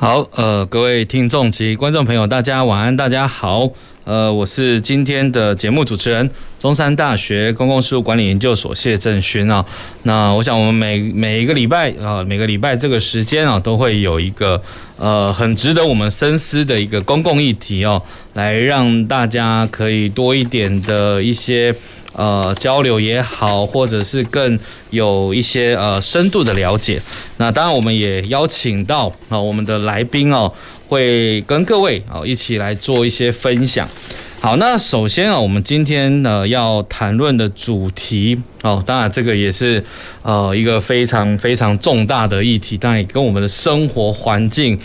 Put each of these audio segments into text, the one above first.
好，呃，各位听众及观众朋友，大家晚安，大家好，呃，我是今天的节目主持人，中山大学公共事务管理研究所谢正勋啊。那我想我们每每一个礼拜啊，每个礼拜这个时间啊，都会有一个呃很值得我们深思的一个公共议题哦，来让大家可以多一点的一些。呃，交流也好，或者是更有一些呃深度的了解。那当然，我们也邀请到啊、我们的来宾哦，会跟各位啊、一起来做一些分享。好，那首先啊，我们今天呢要谈论的主题哦、当然这个也是呃一个非常非常重大的议题，当然也跟我们的生活环境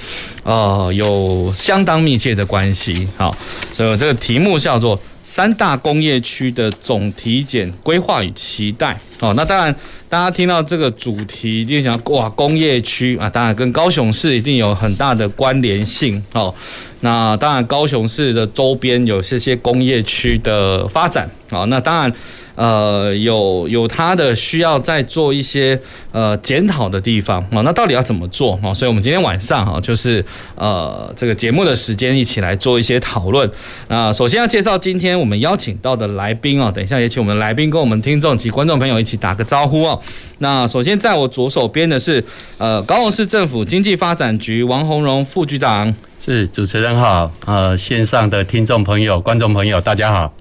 呃有相当密切的关系。好，所以这个题目叫做。三大工业区的总体检规划与期待哦，那当然，大家听到这个主题，一定想哇，工业区啊，当然跟高雄市一定有很大的关联性哦。那当然，高雄市的周边有这些工业区的发展哦，那当然。呃，有有他的需要再做一些呃检讨的地方啊，那到底要怎么做啊？所以我们今天晚上哈，就是呃这个节目的时间一起来做一些讨论。那首先要介绍今天我们邀请到的来宾啊，等一下也请我们来宾跟我们听众及观众朋友一起打个招呼哦。那首先在我左手边的是呃高雄市政府经济发展局王宏荣副局长，是主持人好，呃线上的听众朋友、观众朋友大家好，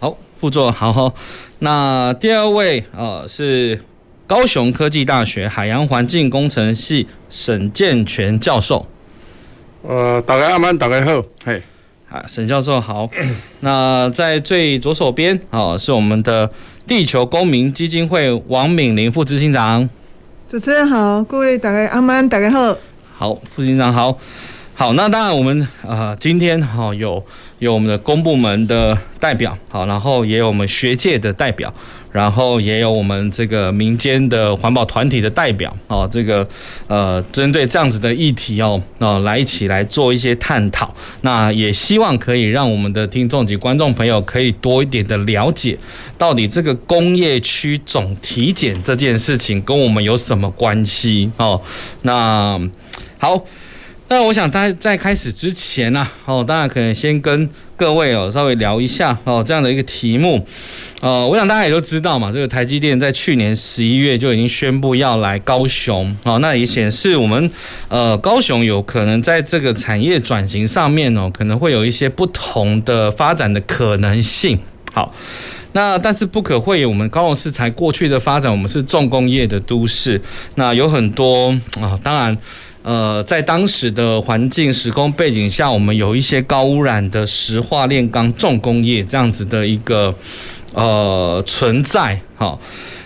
好副座好好。那第二位呃是高雄科技大学海洋环境工程系沈建全教授。呃，大家好，大家好，嘿，啊，沈教授好。那在最左手边哦是我们的地球公民基金会王敏玲副执行长。主持人好，各位大家阿曼，大家好。好，副执行长好。好，那当然我们呃今天哦有。有我们的公部门的代表，好，然后也有我们学界的代表，然后也有我们这个民间的环保团体的代表，哦，这个呃，针对这样子的议题哦，哦，来一起来做一些探讨。那也希望可以让我们的听众及观众朋友可以多一点的了解，到底这个工业区总体检这件事情跟我们有什么关系哦？那好。那我想，大家在开始之前呢，哦，当然可能先跟各位哦稍微聊一下哦这样的一个题目，呃，我想大家也都知道嘛，这个台积电在去年十一月就已经宣布要来高雄，哦，那也显示我们呃高雄有可能在这个产业转型上面哦，可能会有一些不同的发展的可能性。好，那但是不可讳言，我们高雄市才过去的发展，我们是重工业的都市，那有很多啊，当然。呃，在当时的环境时空背景下，我们有一些高污染的石化炼钢重工业这样子的一个呃存在，好，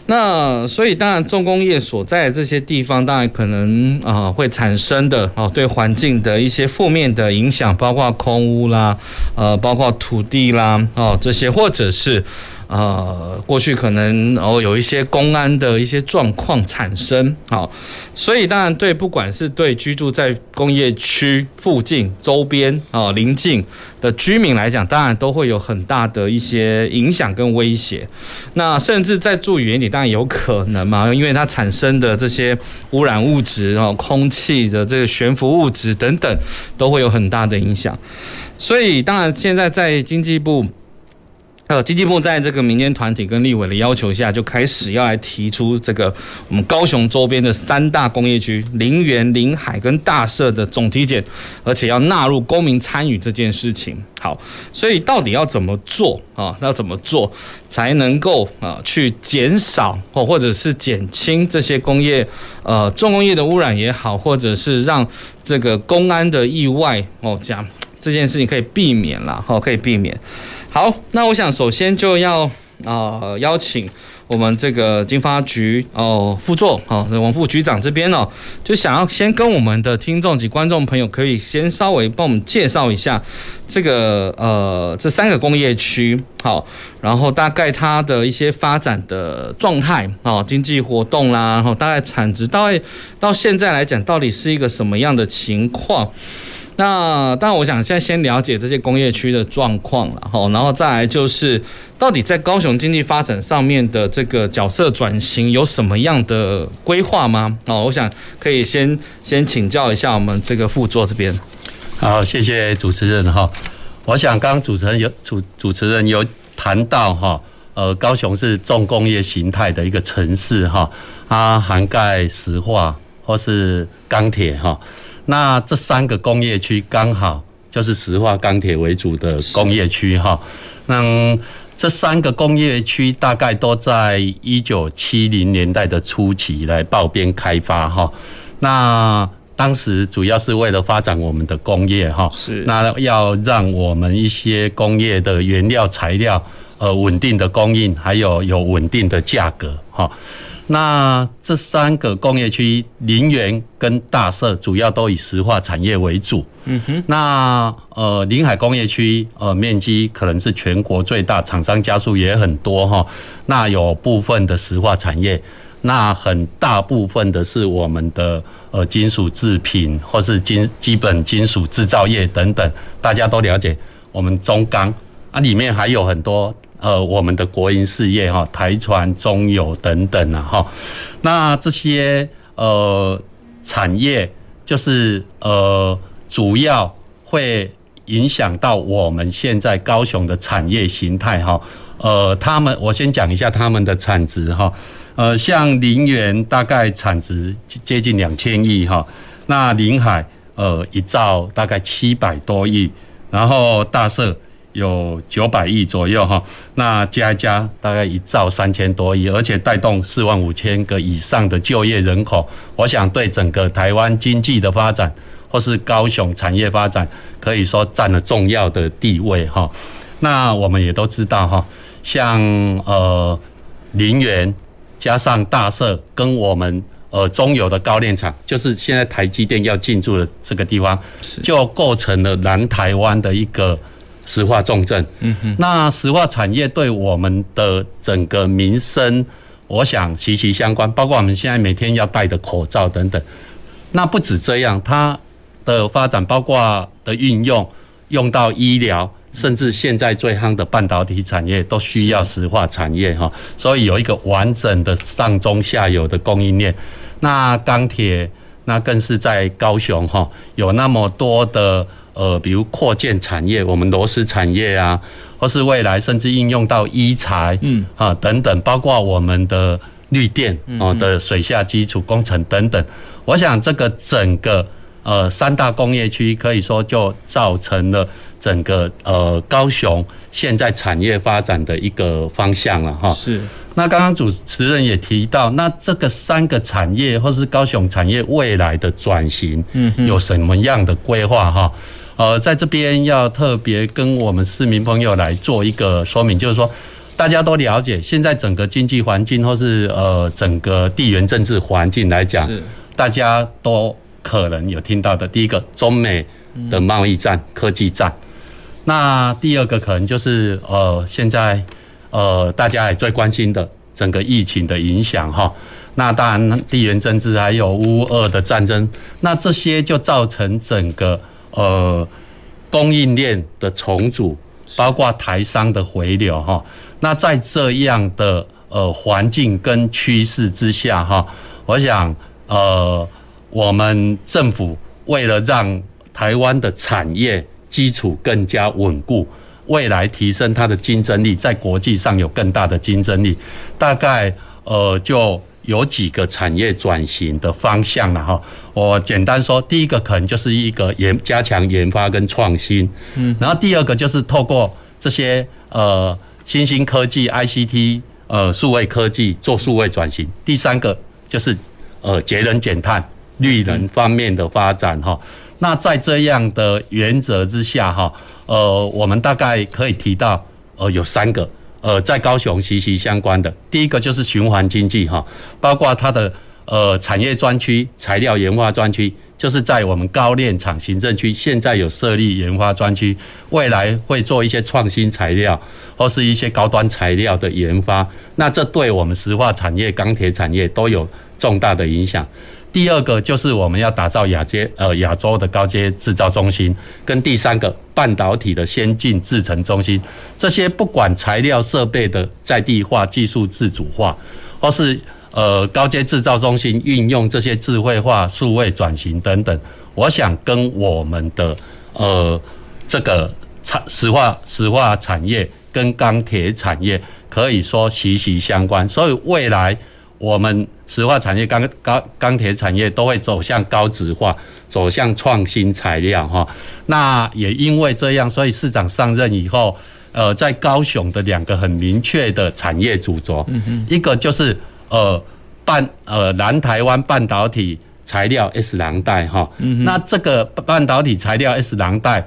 那所以当然重工业所在的这些地方，当然可能啊、呃、会产生的哦对环境的一些负面的影响，包括空污啦，呃，包括土地啦，哦这些或者是。呃，过去可能哦有一些公安的一些状况产生，好，所以当然对不管是对居住在工业区附近、周边啊邻近的居民来讲，当然都会有很大的一些影响跟威胁。那甚至在住园里，当然有可能嘛，因为它产生的这些污染物质哦，空气的这个悬浮物质等等，都会有很大的影响。所以当然现在在经济部。呃，经济部在这个民间团体跟立委的要求下，就开始要来提出这个我们高雄周边的三大工业区林园、林海跟大社的总体检，而且要纳入公民参与这件事情。好，所以到底要怎么做啊？要怎么做才能够啊去减少或或者是减轻这些工业呃重工业的污染也好，或者是让这个公安的意外哦讲这件事情可以避免了，哦可以避免。好，那我想首先就要、呃、邀请我们这个经发局哦副座哦王副局长这边哦，就想要先跟我们的听众及观众朋友，可以先稍微帮我们介绍一下这个呃这三个工业区好，然后大概它的一些发展的状态哦，经济活动啦，然后大概产值大概到现在来讲，到底是一个什么样的情况？那当然，我想现在先了解这些工业区的状况了哈，然后再来就是到底在高雄经济发展上面的这个角色转型有什么样的规划吗？哦，我想可以先先请教一下我们这个副座这边。好，谢谢主持人哈。我想刚刚主持人有主主持人有谈到哈，呃，高雄是重工业形态的一个城市哈，它涵盖石化或是钢铁哈。那这三个工业区刚好就是石化、钢铁为主的工业区哈。那这三个工业区大概都在一九七零年代的初期来爆边开发哈。那当时主要是为了发展我们的工业哈。是。那要让我们一些工业的原料材料呃稳定的供应，还有有稳定的价格哈。那这三个工业区，林园跟大社主要都以石化产业为主。嗯哼。那呃，临海工业区呃，面积可能是全国最大，厂商家数也很多哈。那有部分的石化产业，那很大部分的是我们的呃金属制品或是金基本金属制造业等等，大家都了解。我们中钢啊，里面还有很多。呃，我们的国营事业哈，台船、中油等等啊哈，那这些呃产业就是呃主要会影响到我们现在高雄的产业形态哈。呃，他们我先讲一下他们的产值哈。呃，像林园大概产值接近两千亿哈，那临海呃一兆大概七百多亿，然后大社。有九百亿左右哈，那加一加大概一兆三千多亿，而且带动四万五千个以上的就业人口，我想对整个台湾经济的发展或是高雄产业发展，可以说占了重要的地位哈。那我们也都知道哈，像呃林园加上大社跟我们呃中油的高炼厂，就是现在台积电要进驻的这个地方，就构成了南台湾的一个。石化重镇，嗯哼，那石化产业对我们的整个民生，我想息息相关，包括我们现在每天要戴的口罩等等。那不止这样，它的发展包括的运用，用到医疗，甚至现在最夯的半导体产业都需要石化产业哈。所以有一个完整的上中下游的供应链。那钢铁，那更是在高雄哈，有那么多的。呃，比如扩建产业，我们螺丝产业啊，或是未来甚至应用到医材，嗯啊等等，包括我们的绿电啊的水下基础工程等等，我想这个整个呃三大工业区可以说就造成了整个呃高雄现在产业发展的一个方向了哈。是。那刚刚主持人也提到，那这个三个产业或是高雄产业未来的转型，嗯，有什么样的规划哈？呃，在这边要特别跟我们市民朋友来做一个说明，就是说，大家都了解，现在整个经济环境或是呃整个地缘政治环境来讲，大家都可能有听到的。第一个，中美的贸易战、科技战；那第二个可能就是呃现在呃大家也最关心的整个疫情的影响哈。那当然，地缘政治还有乌俄的战争，那这些就造成整个。呃，供应链的重组，包括台商的回流哈。那在这样的呃环境跟趋势之下哈，我想呃，我们政府为了让台湾的产业基础更加稳固，未来提升它的竞争力，在国际上有更大的竞争力，大概呃就。有几个产业转型的方向了哈，我简单说，第一个可能就是一个研加强研发跟创新，嗯，然后第二个就是透过这些呃新兴科技 ICT 呃数位科技做数位转型，第三个就是呃节能减碳绿能方面的发展哈。那在这样的原则之下哈，呃，我们大概可以提到呃有三个呃在高雄息息相关的。第一个就是循环经济哈，包括它的呃产业专区、材料研发专区，就是在我们高炼厂行政区现在有设立研发专区，未来会做一些创新材料或是一些高端材料的研发，那这对我们石化产业、钢铁产业都有重大的影响。第二个就是我们要打造亚阶呃亚洲的高阶制造中心，跟第三个半导体的先进制程中心，这些不管材料设备的在地化、技术自主化，或是呃高阶制造中心运用这些智慧化、数位转型等等，我想跟我们的呃这个产石化石化产业跟钢铁产业可以说息息相关，所以未来我们。石化产业、钢钢钢铁产业都会走向高值化，走向创新材料哈。那也因为这样，所以市长上任以后，呃，在高雄的两个很明确的产业主轴，一个就是呃半呃南台湾半导体材料 S 廊带哈。那这个半导体材料 S 廊带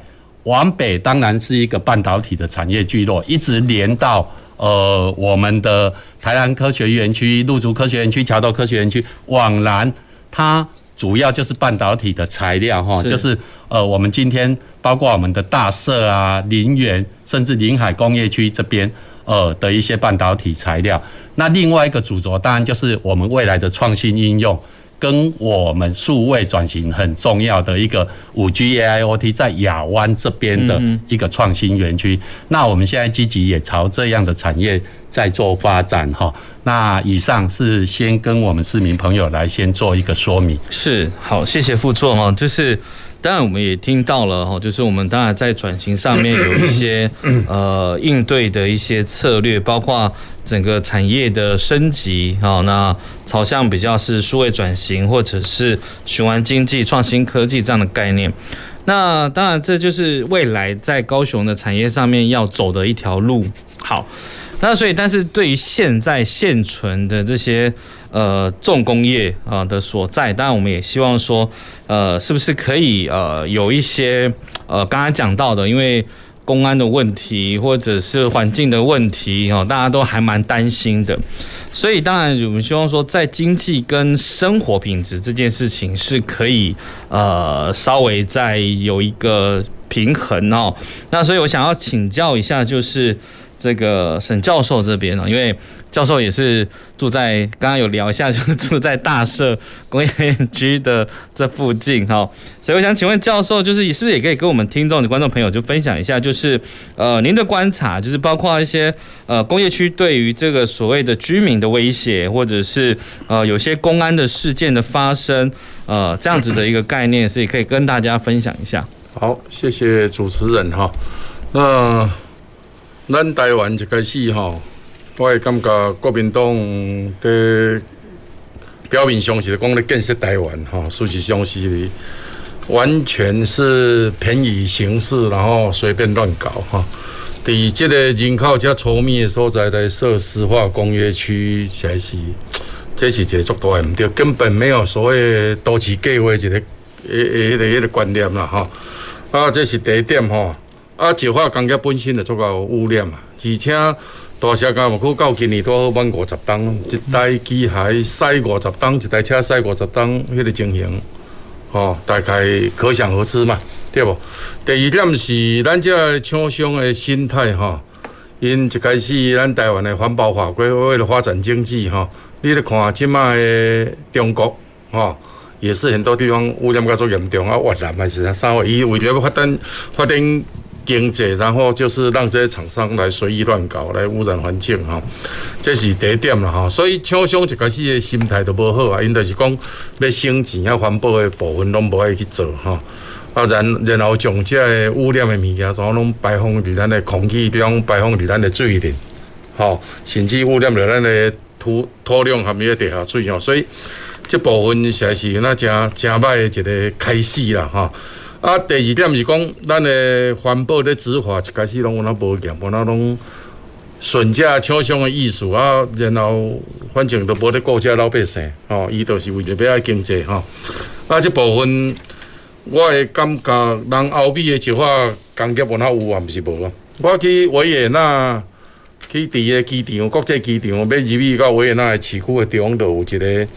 往北当然是一个半导体的产业聚落，一直连到。呃，我们的台南科学园区、陆竹科学园区、桥头科学园区往南，它主要就是半导体的材料哈，就是呃，我们今天包括我们的大社啊、林园，甚至临海工业区这边呃的一些半导体材料。那另外一个主轴当然就是我们未来的创新应用。跟我们数位转型很重要的一个五 G AIoT 在亚湾这边的一个创新园区，那我们现在积极也朝这样的产业在做发展哈。那以上是先跟我们市民朋友来先做一个说明。是，好，谢谢副座哦，就是。当然，我们也听到了哈，就是我们当然在转型上面有一些 呃应对的一些策略，包括整个产业的升级啊，那朝向比较是数位转型或者是循环经济、创新科技这样的概念。那当然，这就是未来在高雄的产业上面要走的一条路。好。那所以，但是对于现在现存的这些呃重工业啊的所在，当然我们也希望说，呃，是不是可以呃有一些呃刚刚讲到的，因为公安的问题或者是环境的问题哦，大家都还蛮担心的。所以当然我们希望说，在经济跟生活品质这件事情是可以呃稍微再有一个平衡哦。那所以我想要请教一下，就是。这个沈教授这边呢，因为教授也是住在刚刚有聊一下，就是 住在大社工业区的这附近哈，所以我想请问教授，就是是不是也可以跟我们听众的观众朋友就分享一下，就是呃您的观察，就是包括一些呃工业区对于这个所谓的居民的威胁，或者是呃有些公安的事件的发生，呃这样子的一个概念，是也可以跟大家分享一下。好，谢谢主持人哈，那。咱台湾一开始吼，我会感觉国民党的表面上是讲咧建设台湾吼，事实上是完全是便宜行事，然后随便乱搞哈。第这个人口较稠密的所在来设石化工业区，才是这是一个足大的唔对，根本没有所谓都市计划一个诶诶迄个迄个观念啦哈。啊，这是第一点吼。啊，石化工业本身就足够污染嘛，而且大社工业区到今年都好满五十吨，一台机械驶五十吨，一台车驶五十吨，迄个情形，吼，大概可想而知嘛，对不？第二点是咱这厂商的心态吼，因一开始咱台湾的环保法规为了发展经济吼，你咧看即卖的中国吼，也是很多地方污染较足严重啊，越南还是啥话，伊为了要发展发展。经济，然后就是让这些厂商来随意乱搞，来污染环境哈，这是第一点了哈。所以厂商一开始的心态都不好啊，因就是讲要省钱啊，环保的部分拢无爱去做哈。啊，然然后将这污染的物件，全拢排放在咱的空气中，排放在咱的水里，好，甚至污染了咱的土土壤含有地下水哦。所以这部分实在是那真真歹的一个开始了哈。啊，第二点是讲，咱的环保的执法一开始拢有那无严，无那拢顺着厂商的意思啊，然后反正都无咧顾遮老百姓，吼、伊都是为着要爱经济，吼、啊，这部分我会感觉，人欧美的石化工业无那有啊，毋是无啊。我去维也纳，去伫个机场国际机场要入去到维也纳的市区的地方，都有一个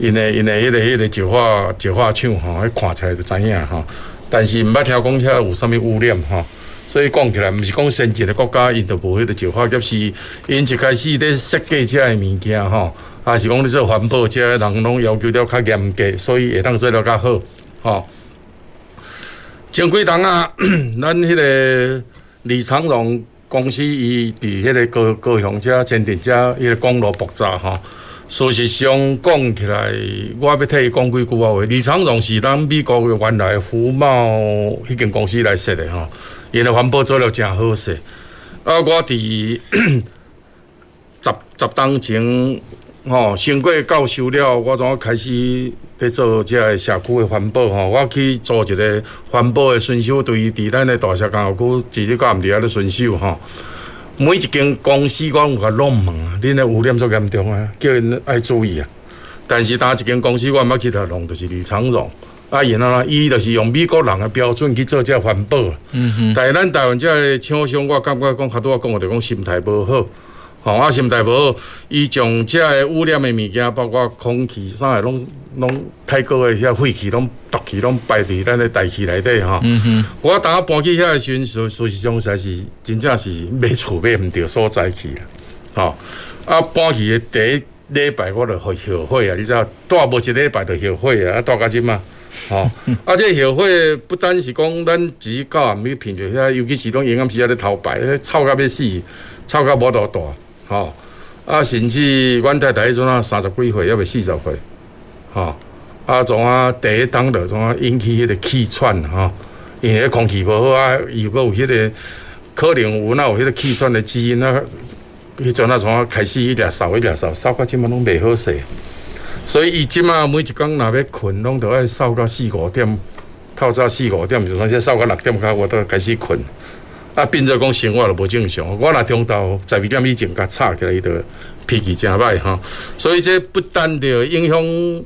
因为因为迄个迄个石化石化厂吼，迄看起来就知影吼。但是毋捌听讲遐有啥物污染吼，所以讲起来毋是讲先进的国家因都无迄个石化，就是因一开始咧设计遮个物件吼，也是讲咧做环保遮个人拢要求了较严格，所以会当做了较好吼。前几当啊，咱迄个李长荣公司伊伫迄个高高雄遮建设遮迄个公路爆炸吼。事实上讲起来，我要替伊讲几句话话。李长荣是咱美国的原来福茂迄间公司来设的吼，因为环保做了真好势。啊，我伫 十十当前吼，升过教授了，我怎开始？在做这个社区的环保吼，我去做一个环保的巡守队，伫咱的大社工业区，直接到暗地下咧巡守吼。每一间公司我有甲拢问啊，恁的污染足严重啊，叫因爱注意啊。但是单一间公司我毋捌去甲弄，就是李长荣啊，因啊，伊就是用美国人的标准去做这环保。嗯哼。但是咱台湾这个厂商，我感觉讲较多讲，就讲心态无好。吼，啊，心态无好，伊将遮个污染的物件，包括空气啥个，拢拢太高个遐废气，拢毒气拢排伫咱的大气内底吼。嗯哼。我当我搬去遐个时阵，事事实上才是真正是买厝买毋着所在去啦。吼，啊，搬去的第一礼拜我就后悔啊！你知道，住无一礼拜就后悔啊！啊，住到即嘛。吼，啊，这后悔不单是讲咱自己教人去品着遐，尤其是拢营养师咧头摆，臭甲要死，臭甲无多大。吼，啊，甚至阮太太迄阵啊，三十几岁，犹未四十岁，吼，啊，从啊第一当就从啊引起迄个气喘，吼，因为空气无好啊，如果有迄个可能有那有迄个气喘的基因啊，迄阵啊从啊开始一直扫一直扫，扫到即满拢袂好势，所以伊即满每一工若要困，拢着爱扫到四五点，透早四五点，就算说扫到六点甲，我都开始困。啊，变做讲生活就无正常。我若中昼十二点以前甲吵起来，伊就脾气真歹哈。所以这不单着影响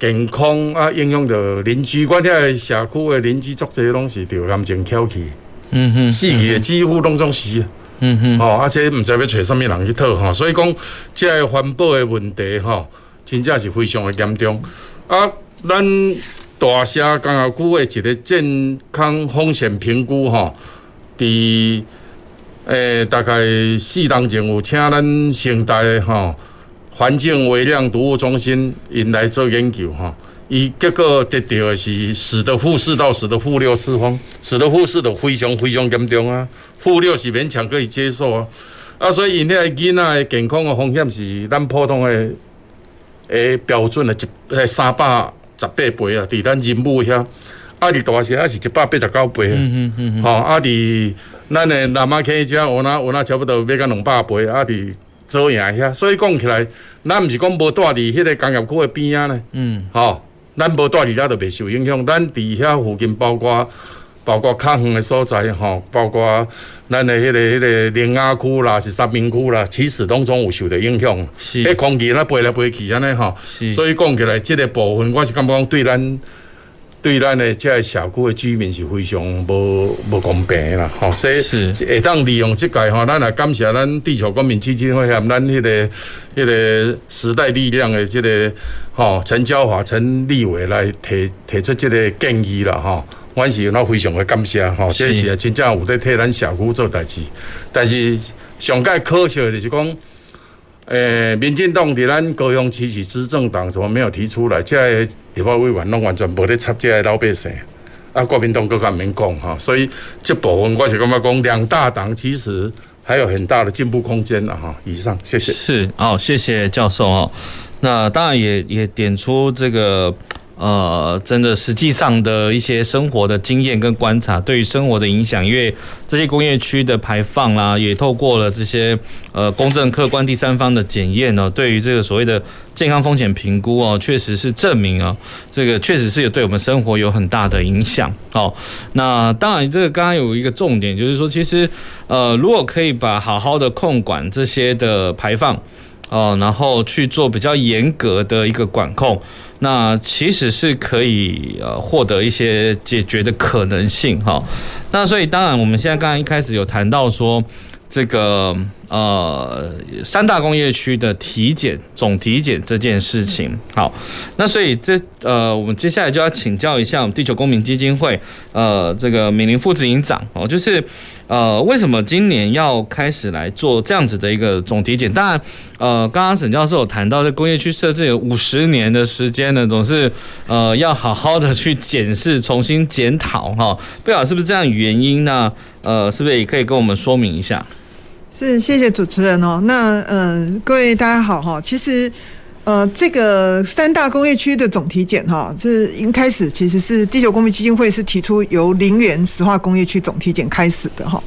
健康，啊，影响着邻居。我遐个社区的邻居作这拢是，着癌症翘起。嗯哼，死去的几乎拢总是。嗯哼，哦，而且毋知要找啥物人去讨吼。所以讲，这个环保的问题吼，真正是非常的严重。啊，咱大社工业区的一个健康风险评估哈。伫诶、大概四当前有请咱成大诶吼环境微量毒物中心因来做研究吼，伊结果得到的是死的负四到死的负六次方，死的负四都非常非常严重啊，负六是勉强可以接受啊，啊，所以因遐囡仔诶健康诶风险是咱普通诶诶、标准诶一诶三百十八倍啊，伫咱人母遐。啊！伫大城啊，是一百八十九倍，嗯嗯吼！啊！伫咱诶南马溪遮，有哪有哪差不多要到两百倍。啊！伫左营遐，所以讲起来，咱毋是讲无住伫迄个工业区诶边仔呢，嗯，吼，咱无住伫遐就袂受影响。咱伫遐附近，包括包括较远诶所在，吼，包括咱诶迄个迄个苓雅区啦，是三明区啦，其实拢总有受着影响。是，迄空气那飞来飞去安尼吼，所以讲起来，即个部分我是感觉讲对咱。对咱的这个社区的居民是非常无无公平啦，吼，所以会当利用即个吼，咱也感谢咱地球公民基金会和咱迄个迄个时代力量的这个吼陈椒华陈立伟来提提出即个建议啦，吼，阮是那非常的感谢，吼，这是真正有在替咱社区做代志，但是上届可惜的就是讲。诶、民进党伫咱高雄市是执政党，怎么没有提出来？这立法委员拢完全无咧插这老百姓，啊，国民党更加免讲哈。所以这部分我是感觉讲，两大党其实还有很大的进步空间的哈。以上，谢谢。是哦，谢谢教授哦。那当然也也点出这个。呃，真的，实际上的一些生活的经验跟观察，对于生活的影响，因为这些工业区的排放啦，也透过了这些呃公正客观第三方的检验呢，对于这个所谓的健康风险评估哦，确实是证明啊，这个确实是有对我们生活有很大的影响。哦，那当然，这个刚刚有一个重点，就是说，其实呃，如果可以把好好的控管这些的排放哦，然后去做比较严格的一个管控。那其实是可以呃获得一些解决的可能性哈。那所以当然我们现在刚刚一开始有谈到说这个呃三大工业区的体检总体检这件事情。好，那所以这呃我们接下来就要请教一下我们地球公民基金会呃这个敏玲副执行长哦，就是。呃，为什么今年要开始来做这样子的一个总体检？当然，呃，刚刚沈教授有谈到，这工业区设置有五十年的时间呢，总是呃要好好的去检视、重新检讨哈。不晓得是不是这样原因呢？呃，是不是也可以跟我们说明一下？是，谢谢主持人哦。那呃，各位大家好哈，其实。呃，这个三大工业区的总体检哈，这一开始其实是地球公民基金会是提出由林园石化工业区总体检开始的哈。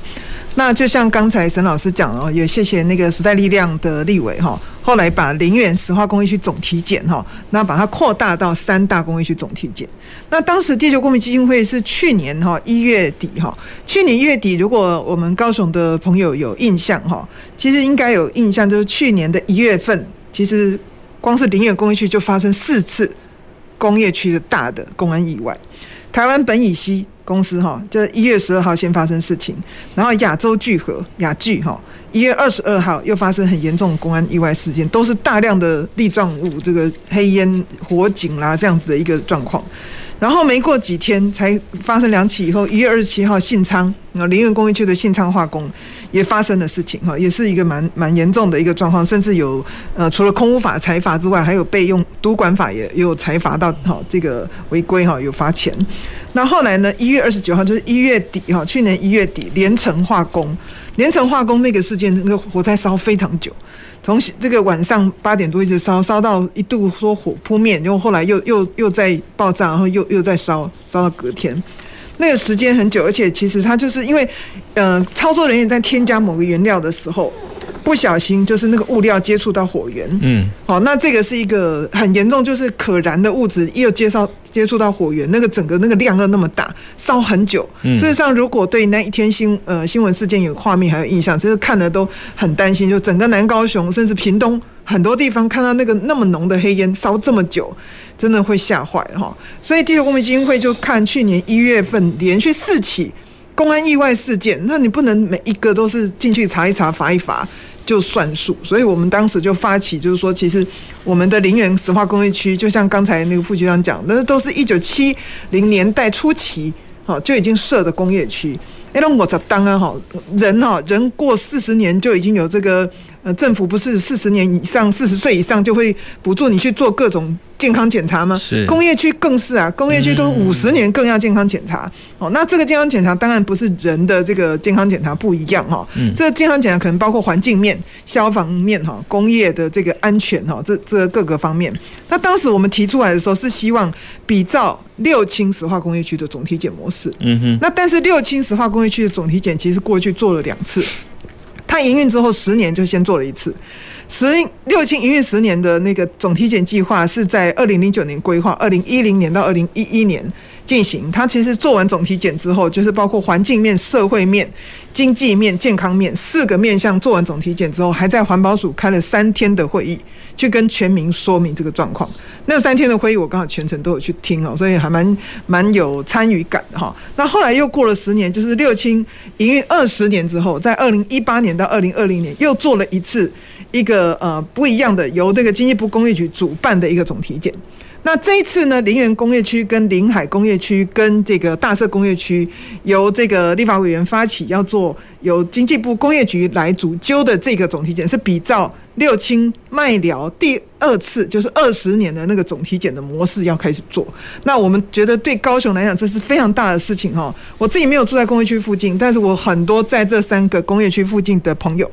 那就像刚才沈老师讲哦，也谢谢那个时代力量的立委哈，后来把林园石化工业区总体检哈，那把它扩大到三大工业区总体检。那当时地球公民基金会是去年哈一月底哈，去年一月底，如果我们高雄的朋友有印象哈，其实应该有印象，就是去年的一月份，其实。光是林园工业区就发生四次工业区的大的公安意外。台湾本乙烯公司哈，这一月十二号先发生事情，然后亚洲聚合亚聚哈，一月二十二号又发生很严重的公安意外事件，都是大量的粒状物，这个黑烟、火警啦这样子的一个状况。然后没过几天才发生两起以后，一月二十七号信昌啊林园工业区的信昌化工也发生了事情哈，也是一个蛮蛮严重的一个状况，甚至有呃除了空污法裁罚之外，还有被用督管法也有裁罚到哈这个违规哈有罚钱。那后来呢，一月二十九号就是一月底哈，去年一月底连成化工连城化工那个事件，那个火灾烧非常久。从这个晚上八点多一直烧，烧到一度说火扑灭，然后后来又又又在爆炸，然后又又在烧，烧到隔天，那个时间很久，而且其实它就是因为，呃，操作人员在添加某个原料的时候。不小心就是那个物料接触到火源，嗯，好，那这个是一个很严重，就是可燃的物质又接触接触到火源，那个整个那个量又那么大，烧很久。事实上，如果对那一天新呃新闻事件有画面还有印象，其实看的都很担心，就整个南高雄甚至屏东很多地方看到那个那么浓的黑烟烧这么久，真的会吓坏哈。所以地球公民基金会就看去年一月份连续四起公安意外事件，那你不能每一个都是进去查一查罚一罚。就算数，所以我们当时就发起，就是说，其实我们的林园石化工业区，就像刚才那个副局长讲，那都是一九七零年代初期，好就已经设的工业区。哎，那我这当然哈，人哈人过四十年就已经有这个。呃，政府不是四十年以上、四十岁以上就会补助你去做各种健康检查吗？是。工业区更是啊，工业区都五十年更要健康检查。哦、嗯，那这个健康检查当然不是人的这个健康检查不一样哈。嗯。这个健康检查可能包括环境面、消防面哈、工业的这个安全哈，这这各个方面。那当时我们提出来的时候是希望比照六轻石化工业区的总体检模式。嗯哼。那但是六轻石化工业区的总体检其实过去做了两次。它营运之后十年就先做了一次，十六轻营运十年的那个总体检计划是在二零零九年规划，二零一零年到二零一一年。进行。它其实做完总体检之后，就是包括环境面、社会面、经济面、健康面四个面向做完总体检之后，还在环保署开了三天的会议，去跟全民说明这个状况。那三天的会议我刚好全程都有去听哦，所以还蛮蛮有参与感的哈。那后来又过了十年，就是六轻营运二十年之后，在二零一八年到二零二零年又做了一次一个呃不一样的由这个经济部工业局主办的一个总体检。那这一次呢，林园工业区跟临海工业区跟这个大社工业区由这个立法委员发起要做由经济部工业局来主揪的这个总体检，是比照六轻麦寮第二次就是二十年的那个总体检的模式要开始做。那我们觉得对高雄来讲，这是非常大的事情哈。我自己没有住在工业区附近，但是我很多在这三个工业区附近的朋友。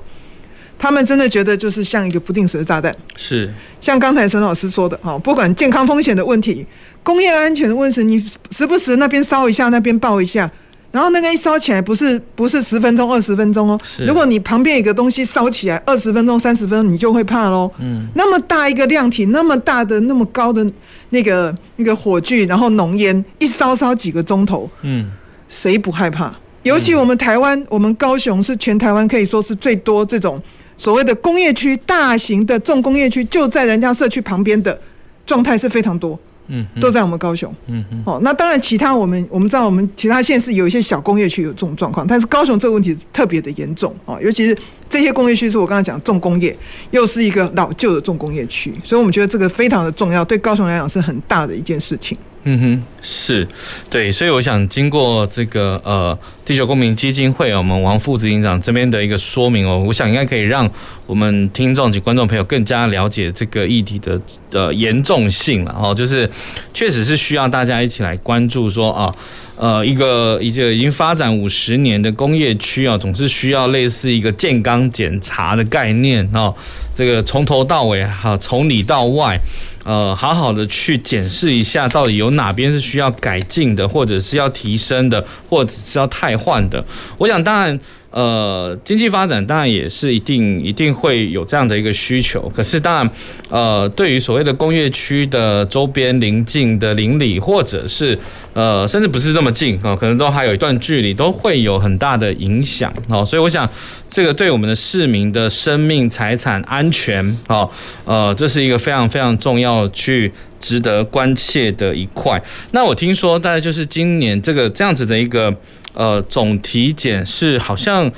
他们真的觉得就是像一个不定时的炸弹，是像刚才沈老师说的哈，不管健康风险的问题、工业安全的问题，你时不时那边烧一下，那边爆一下，然后那个一烧起来不是不是十分钟、二十分钟哦，如果你旁边有个东西烧起来二十分钟、三十分钟，你就会怕喽。嗯，那么大一个量体，那么大的、那么高的那个那个火炬，然后浓烟一烧烧几个钟头，嗯，谁不害怕？尤其我们台湾，我们高雄是全台湾可以说是最多这种。所谓的工业区，大型的重工业区就在人家社区旁边的状态是非常多。嗯，都在我们高雄，嗯嗯，哦，那当然其他我们我们知道我们其他县市有一些小工业区有这种状况，但是高雄这个问题特别的严重啊，尤其是这些工业区是我刚才讲重工业，又是一个老旧的重工业区，所以我们觉得这个非常的重要，对高雄来讲是很大的一件事情。嗯哼，是对，所以我想经过这个呃地球公民基金会我们王副执行长这边的一个说明哦，我想应该可以让我们听众及观众朋友更加了解这个议题的呃严重性了哦，就是确实是需要大家一起来关注说啊。呃，一个一个已经发展五十年的工业区啊，总是需要类似一个健康检查的概念啊，这个从头到尾哈，从里到外，呃，好好的去检视一下，到底有哪边是需要改进的，或者是要提升的，或者是要汰换的。我想，当然。呃，经济发展当然也是一定一定会有这样的一个需求，可是当然，呃，对于所谓的工业区的周边邻近的邻里，或者是呃，甚至不是这么近啊，可能都还有一段距离，都会有很大的影响哦。所以我想，这个对我们的市民的生命财产安全哦，呃，这是一个非常非常重要去值得关切的一块。那我听说，大概就是今年这个这样子的一个。呃，总体检是好像。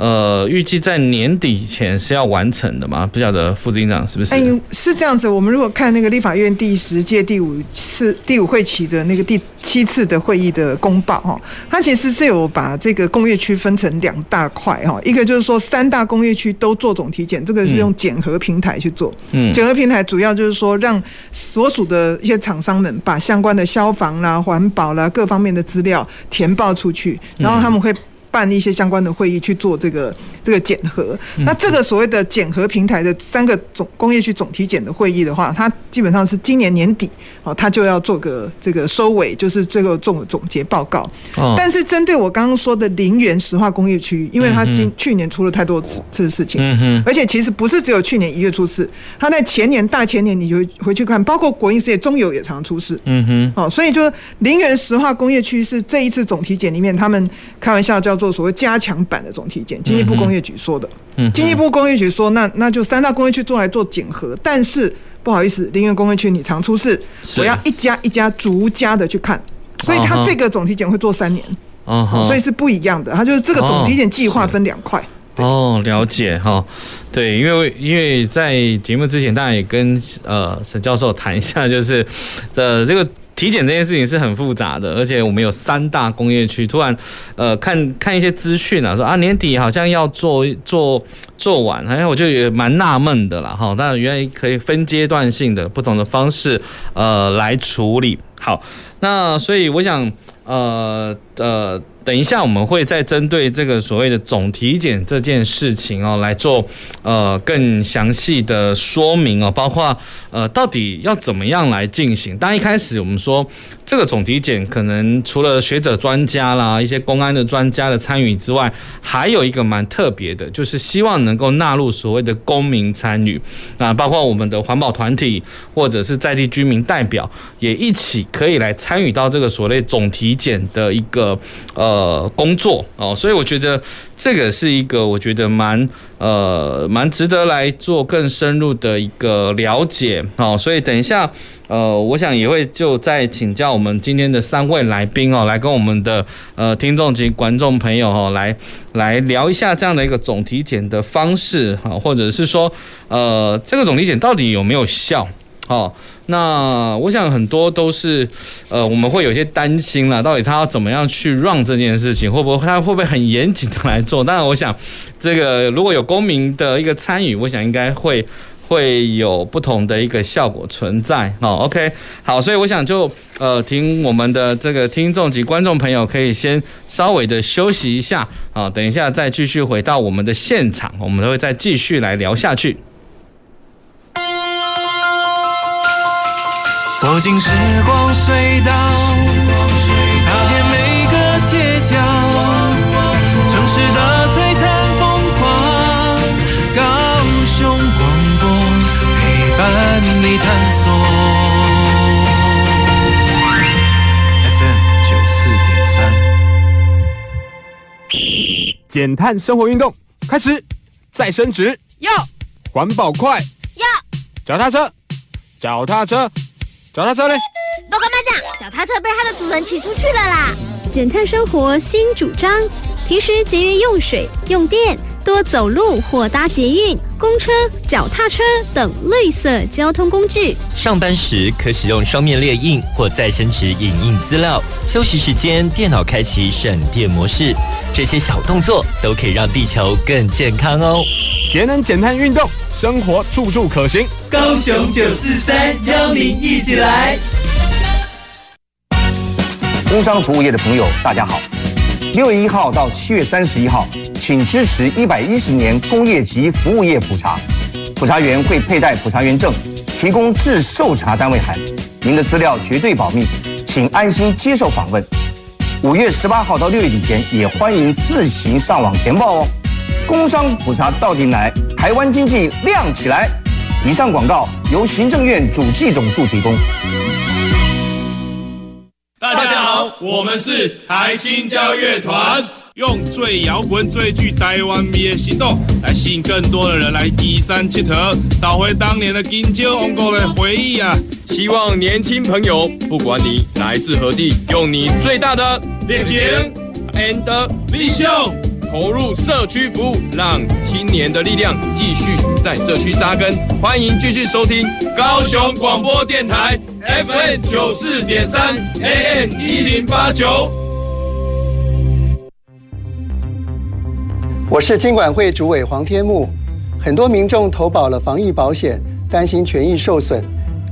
呃，预计在年底前是要完成的吗？不晓得副执行长是不是？哎，是这样子。我们如果看那个立法院第十届第五次第五会期的那个第七次的会议的公报哈，它其实是有把这个工业区分成两大块哈，一个就是说三大工业区都做总体检，这个是用检核平台去做。嗯，检核平台主要就是说让所属的一些厂商们把相关的消防啦、环保啦各方面的资料填报出去，然后他们会。办一些相关的会议去做这个这个检核，那这个所谓的检核平台的三个总工业区总体检的会议的话，它基本上是今年年底哦，它就要做个这个收尾，就是这个总总结报告。但是针对我刚刚说的林园石化工业区，因为它今去年出了太多次次事情，嗯而且其实不是只有去年一月出事，它在前年大前年你就回去看，包括国营事业中油也常常出事。嗯哼，哦，所以就是林园石化工业区是这一次总体检里面，他们开玩笑叫。做所谓加强版的总体检，经济部工业局说的。嗯，经济部工业局说，那那就三大工业区做来做检核，但是不好意思，林园工业区你常出事，我要一家一家逐家的去看，所以他这个总体检会做三年，哦，所以是不一样的，他就是这个总体检计划分两块。哦，了解哈，对，因为因为在节目之前，大家也跟呃沈教授谈一下，就是呃这个。体检这件事情是很复杂的，而且我们有三大工业区，突然，呃，看看一些资讯啊，说啊年底好像要做做做完，好像我就也蛮纳闷的啦，哈，但原来可以分阶段性的不同的方式，呃，来处理。好，那所以我想，呃呃。等一下，我们会再针对这个所谓的总体检这件事情哦，来做呃更详细的说明哦，包括呃到底要怎么样来进行。当一开始我们说这个总体检，可能除了学者专家啦、一些公安的专家的参与之外，还有一个蛮特别的，就是希望能够纳入所谓的公民参与啊，包括我们的环保团体或者是在地居民代表，也一起可以来参与到这个所谓总体检的一个呃。呃，工作哦，所以我觉得这个是一个我觉得蛮呃蛮值得来做更深入的一个了解哦。所以等一下呃，我想也会就再请教我们今天的三位来宾哦，来跟我们的呃听众及观众朋友哦，来来聊一下这样的一个总体检的方式哈，或者是说呃这个总体检到底有没有效哦。那我想很多都是，呃，我们会有些担心了，到底他要怎么样去让这件事情，会不会他会不会很严谨的来做？当然，我想这个如果有公民的一个参与，我想应该会会有不同的一个效果存在。哦，OK，好，所以我想就呃，听我们的这个听众及观众朋友可以先稍微的休息一下啊，等一下再继续回到我们的现场，我们都会再继续来聊下去。走进时光隧道，踏遍每个街角，城市的璀璨风光。高雄广播陪伴你探索。FM 九四点三，减碳生活运动开始，再升职，要环保快，要脚踏车，脚踏车。脚踏车嘞，卡车被它的主人骑出去了啦。减碳生活新主张，平时节约用水用电，多走路或搭捷运、公车、脚踏车等绿色交通工具。上班时可使用双面列印或再生纸影印资料。休息时间电脑开启省电模式。这些小动作都可以让地球更健康哦。节能减碳运动，生活处处可行。高雄九四三邀您一起来。工商服务业的朋友，大家好。六月一号到七月三十一号，请支持一百一十年工业及服务业普查。普查员会佩戴普查员证，提供制受查单位函。您的资料绝对保密，请安心接受访问。五月十八号到六月底前，也欢迎自行上网填报哦。工商普查到底来，台湾经济亮起来。以上广告由行政院主计总处提供。大家好，我们是台青交乐团，用最摇滚、最具台湾味的行动，来吸引更多的人来义山铁佗，找回当年的金蕉王国的回忆啊！希望年轻朋友，不管你来自何地，用你最大的热情 and 力量，投入社区服务，让青年的力量继续在社区扎根。欢迎继续收听高雄广播电台 FM 九四点三 AM 一零八九。我是金管会主委黄天木。很多民众投保了防疫保险，担心权益受损，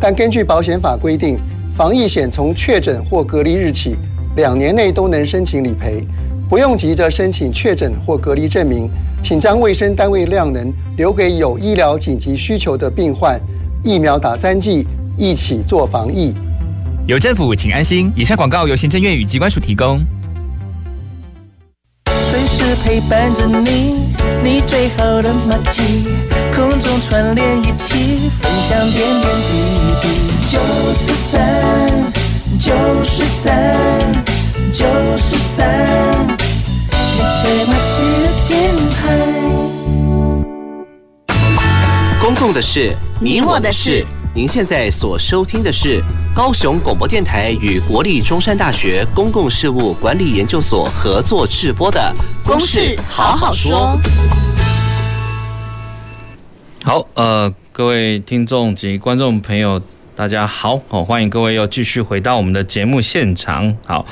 但根据保险法规定，防疫险从确诊或隔离日起两年内都能申请理赔。不用急着申请确诊或隔离证明，请将卫生单位量能留给有医疗紧急需求的病患。疫苗打三剂，一起做防疫。有政府，请安心。以上广告由行政院与机关署提供。随时陪伴着你，你最好的麻吉，空中串联一起，分享点点滴滴。九十三，九十三，九十三。公共的事，你我的事。您现在所收听的是高雄广播电台与国立中山大学公共事务管理研究所合作制播的《公事好好说》。好，呃，各位听众及观众朋友，大家好，好，欢迎各位又继续回到我们的节目现场。好。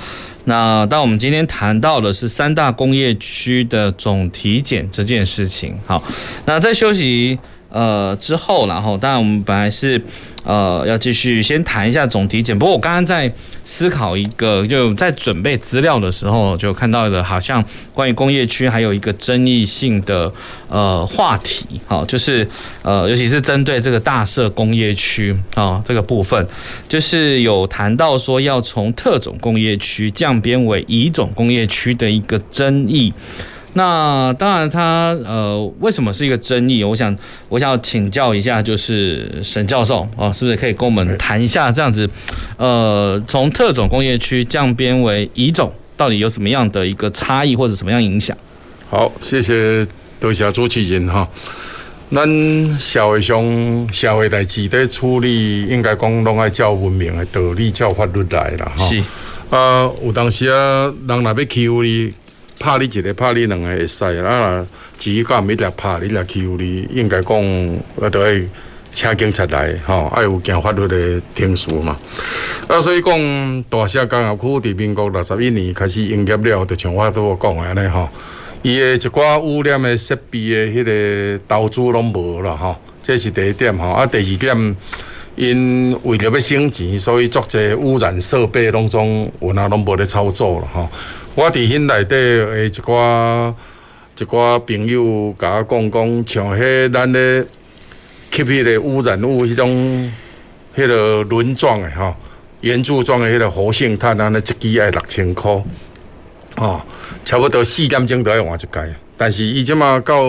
那当我们今天谈到的是三大工业区的总体检这件事情，好，那在休息呃之后，然后当然我们本来是。呃，要继续先谈一下总体检。不过我刚刚在思考一个，就在准备资料的时候，就看到了，好像关于工业区还有一个争议性的呃话题，好，就是呃，尤其是针对这个大社工业区啊这个部分，就是有谈到说要从特种工业区降编为乙种工业区的一个争议。那当然，它呃，为什么是一个争议？我想，我想要请教一下，就是沈教授哦，是不是可以跟我们谈一下这样子？呃，从特种工业区降编为乙种，到底有什么样的一个差异，或者什么样影响？好，谢谢多谢主持人哈。咱社会上社会代志在处理，应该讲拢爱照文明的道理，照法律来啦哈。是啊，有当时啊，人若要欺负你。拍你一个，拍你两个会使啊！至于讲没得拍你，来欺负你，应该讲我都会请警察来，吼，爱有行法律的程序嘛。啊，所以讲大社工业区伫民国六十一年开始营业了，就像我都有讲安尼吼，伊的一寡污染的设备的迄个投资拢无了吼，这是第一点吼。啊，第二点，因为了要省钱，所以做这污染设备拢总有哪拢无咧操作了吼。我伫遐内底诶一寡一寡朋友甲我讲讲，像迄咱咧吸迄个污染物，迄种迄个轮状诶吼，圆柱状诶迄个活性炭，安尼一支爱六千箍，哦，差不多四点钟都要换一盖。但是伊即马到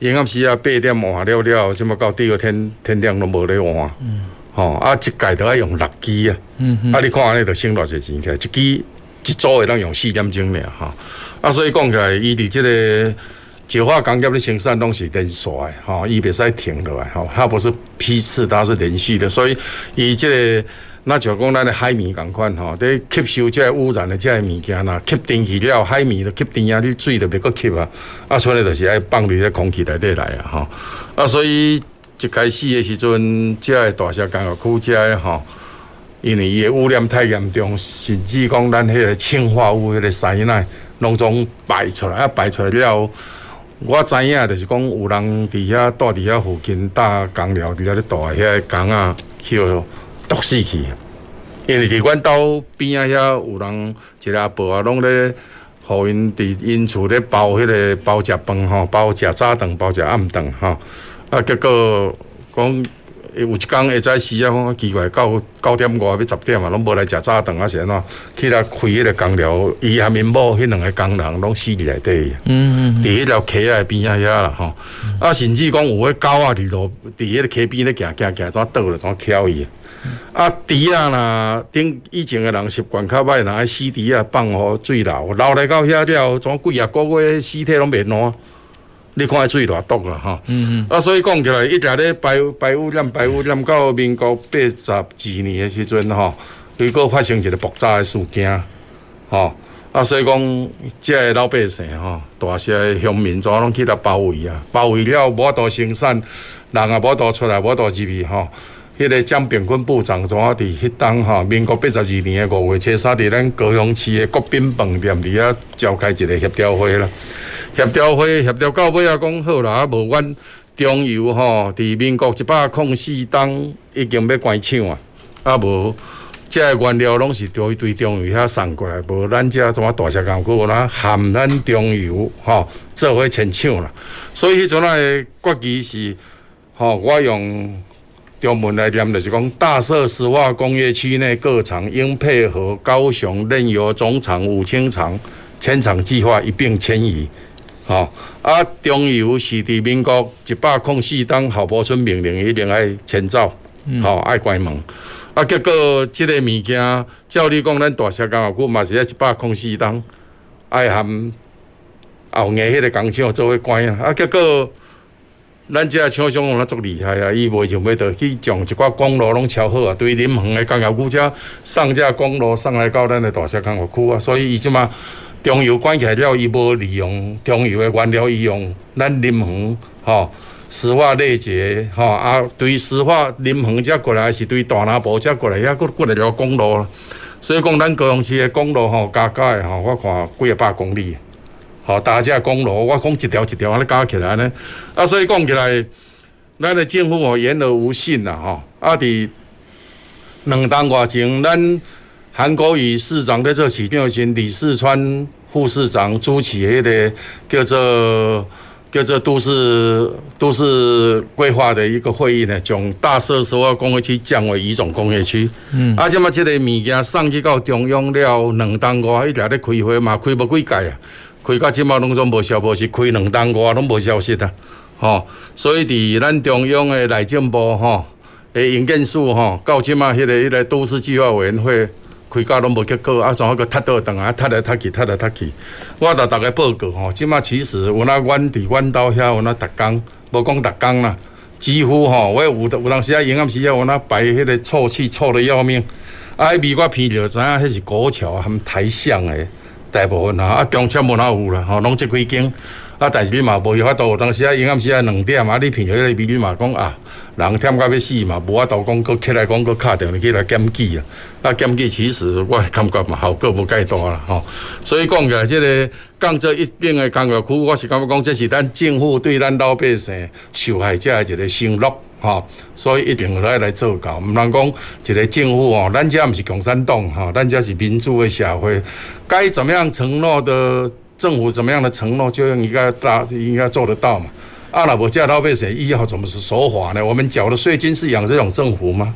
营业时啊八点换了了，即马到第二天天亮拢无咧换，嗯，吼啊一盖都要用六支啊，嗯嗯，啊你看安尼就省偌侪钱起来，一支。一组会当用四点钟尔哈，啊，所以讲起来，伊伫即个石化工业的生产拢是连续的，吼，伊袂使停落来，吼，它不是批次，它是连续的，所以伊即个那就讲咱的海绵共款吼，伫吸收即个污染的即个物件呐，吸进去了，海绵就吸电啊，你水就别个吸啊，啊，所以就是爱放入咧空气内底来啊，吼，啊，所以一开始的时阵，即个大峡工业区即个吼，因为伊的污染太严重，甚至讲咱迄个氰化物迄个屎奶拢总排出来，啊，排出来了，我知影就是讲有人伫遐住伫遐附近搭工寮伫遐咧住遐个工啊，去。毒死去，因为伫阮兜边仔遐有人一个阿婆啊，拢咧，互因伫因厝咧包迄个包食饭吼，包食早顿，包食暗顿吼，啊结果讲有一工会早时啊，讲奇怪，到九点外要十点啊，拢无来食早顿啊，是安怎？去来开迄个工寮，伊含因某迄两个工人拢死伫内底，嗯嗯，伫迄条溪仔边仔遐啦吼，啊甚至讲有迄狗啊伫路伫迄个溪边咧行行行，怎倒了怎翘伊。啊，猪啊啦，顶以前的人习惯较歹，拿死猪啊放互水流，流来到遐了，怎几啊个月尸体拢袂烂？你看水偌毒啦，哈。嗯嗯。啊，所以讲起来，一直咧排排污染，排污染到民国八十二年的时阵，吼，结果发生一个爆炸的事件，吼。啊，所以讲，即个老百姓，吼，大些乡民怎拢去甲包围啊？包围了，无法度生产，人也无法度出来，无法度入去，吼。迄个蒋炳坤部长怎啊？伫迄当吼，民国八十二年诶五月七三，伫咱高雄市诶国宾饭店里遐召开一个协调会啦。协调会协调到尾啊，讲好啦，啊无阮中油吼，伫民国一百零四当已经要关厂啊，啊无，即个原料拢是对对中油遐送过来，无咱遮怎啊大只工具啦，含咱中油吼做伙迁厂啦。所以迄阵啊，国旗是吼，我用。中文来念就是讲，大社石化工业区内各厂应配合高雄炼油总厂五清厂迁厂计划一并迁移。好，啊，中油是伫民国一百零四当郝柏村命令一定爱迁走，好爱关门。啊，结果即个物件，照理讲，咱大社工业区嘛是在一百零四当爱含后面迄个工厂做伙关啊，啊，结果。咱遮厂商用得足厉害啊！伊袂想要倒去将一寡公路拢超好啊，对临横的工业区遮上架公路送来到咱的大社工业区啊，所以伊即马中油关起来了，伊无利用中油的原料，伊用咱临横吼石化内结吼啊，对石化临横遮过来，是对大南部遮过来，遐过过来条公路，所以讲咱高雄市的公路吼加加的吼，我看几啊百公里。吼，大家公路，我讲一条一条安尼加起来呢，啊，所以讲起来，咱的政府哦言而无信啦，吼，啊，伫两当外前，咱韩国瑜市长在做市长时，李四川副市长主持迄个叫做叫做都市都市规划的一个会议呢，将大社石化工业区降为乙种工业区，嗯，啊，即嘛，即个物件送去到中央了，两当外一直咧开会嘛，开无几届啊。开到即马拢总无消息，是开两当外拢无消息啊！吼，所以伫咱中央的内政部吼，诶营建署吼，到即嘛迄个迄个都市计划委员会开到拢无结果，啊，怎啊个踢倒转啊，踢来踢去，踢来踢去。我甲大家报告吼，即马其实有那阮伫阮兜遐有那逐工，无讲逐工啦，几乎吼，我有有当时啊，营暗时啊，有那排迄个臭气臭得要命，啊，迄味我闻着知影，迄是古桥啊，含台橡诶。大部分哈啊，中车无哪有啦，吼，拢即几间啊，但是你嘛无法度，当时啊，阴暗时啊两点啊，你凭着迄个味你嘛讲啊，人忝到要死嘛，无法度讲，搁起来讲，搁敲电话去来检举啊，啊检举其实我感觉嘛效果无介大啦，吼，所以讲起来，即个降这一边的工业区，我是感觉讲，这是咱政府对咱老百姓受害者的一个承诺。哈，所以一定要来来做到，毋通讲一个政府哦，咱遮毋是共产党哈，咱遮是民主的社会，该怎么样承诺的政府怎么样的承诺，就应该大应该做得到嘛。啊，那无这老百姓以后怎么是守法呢？我们缴的税金是养这种政府吗？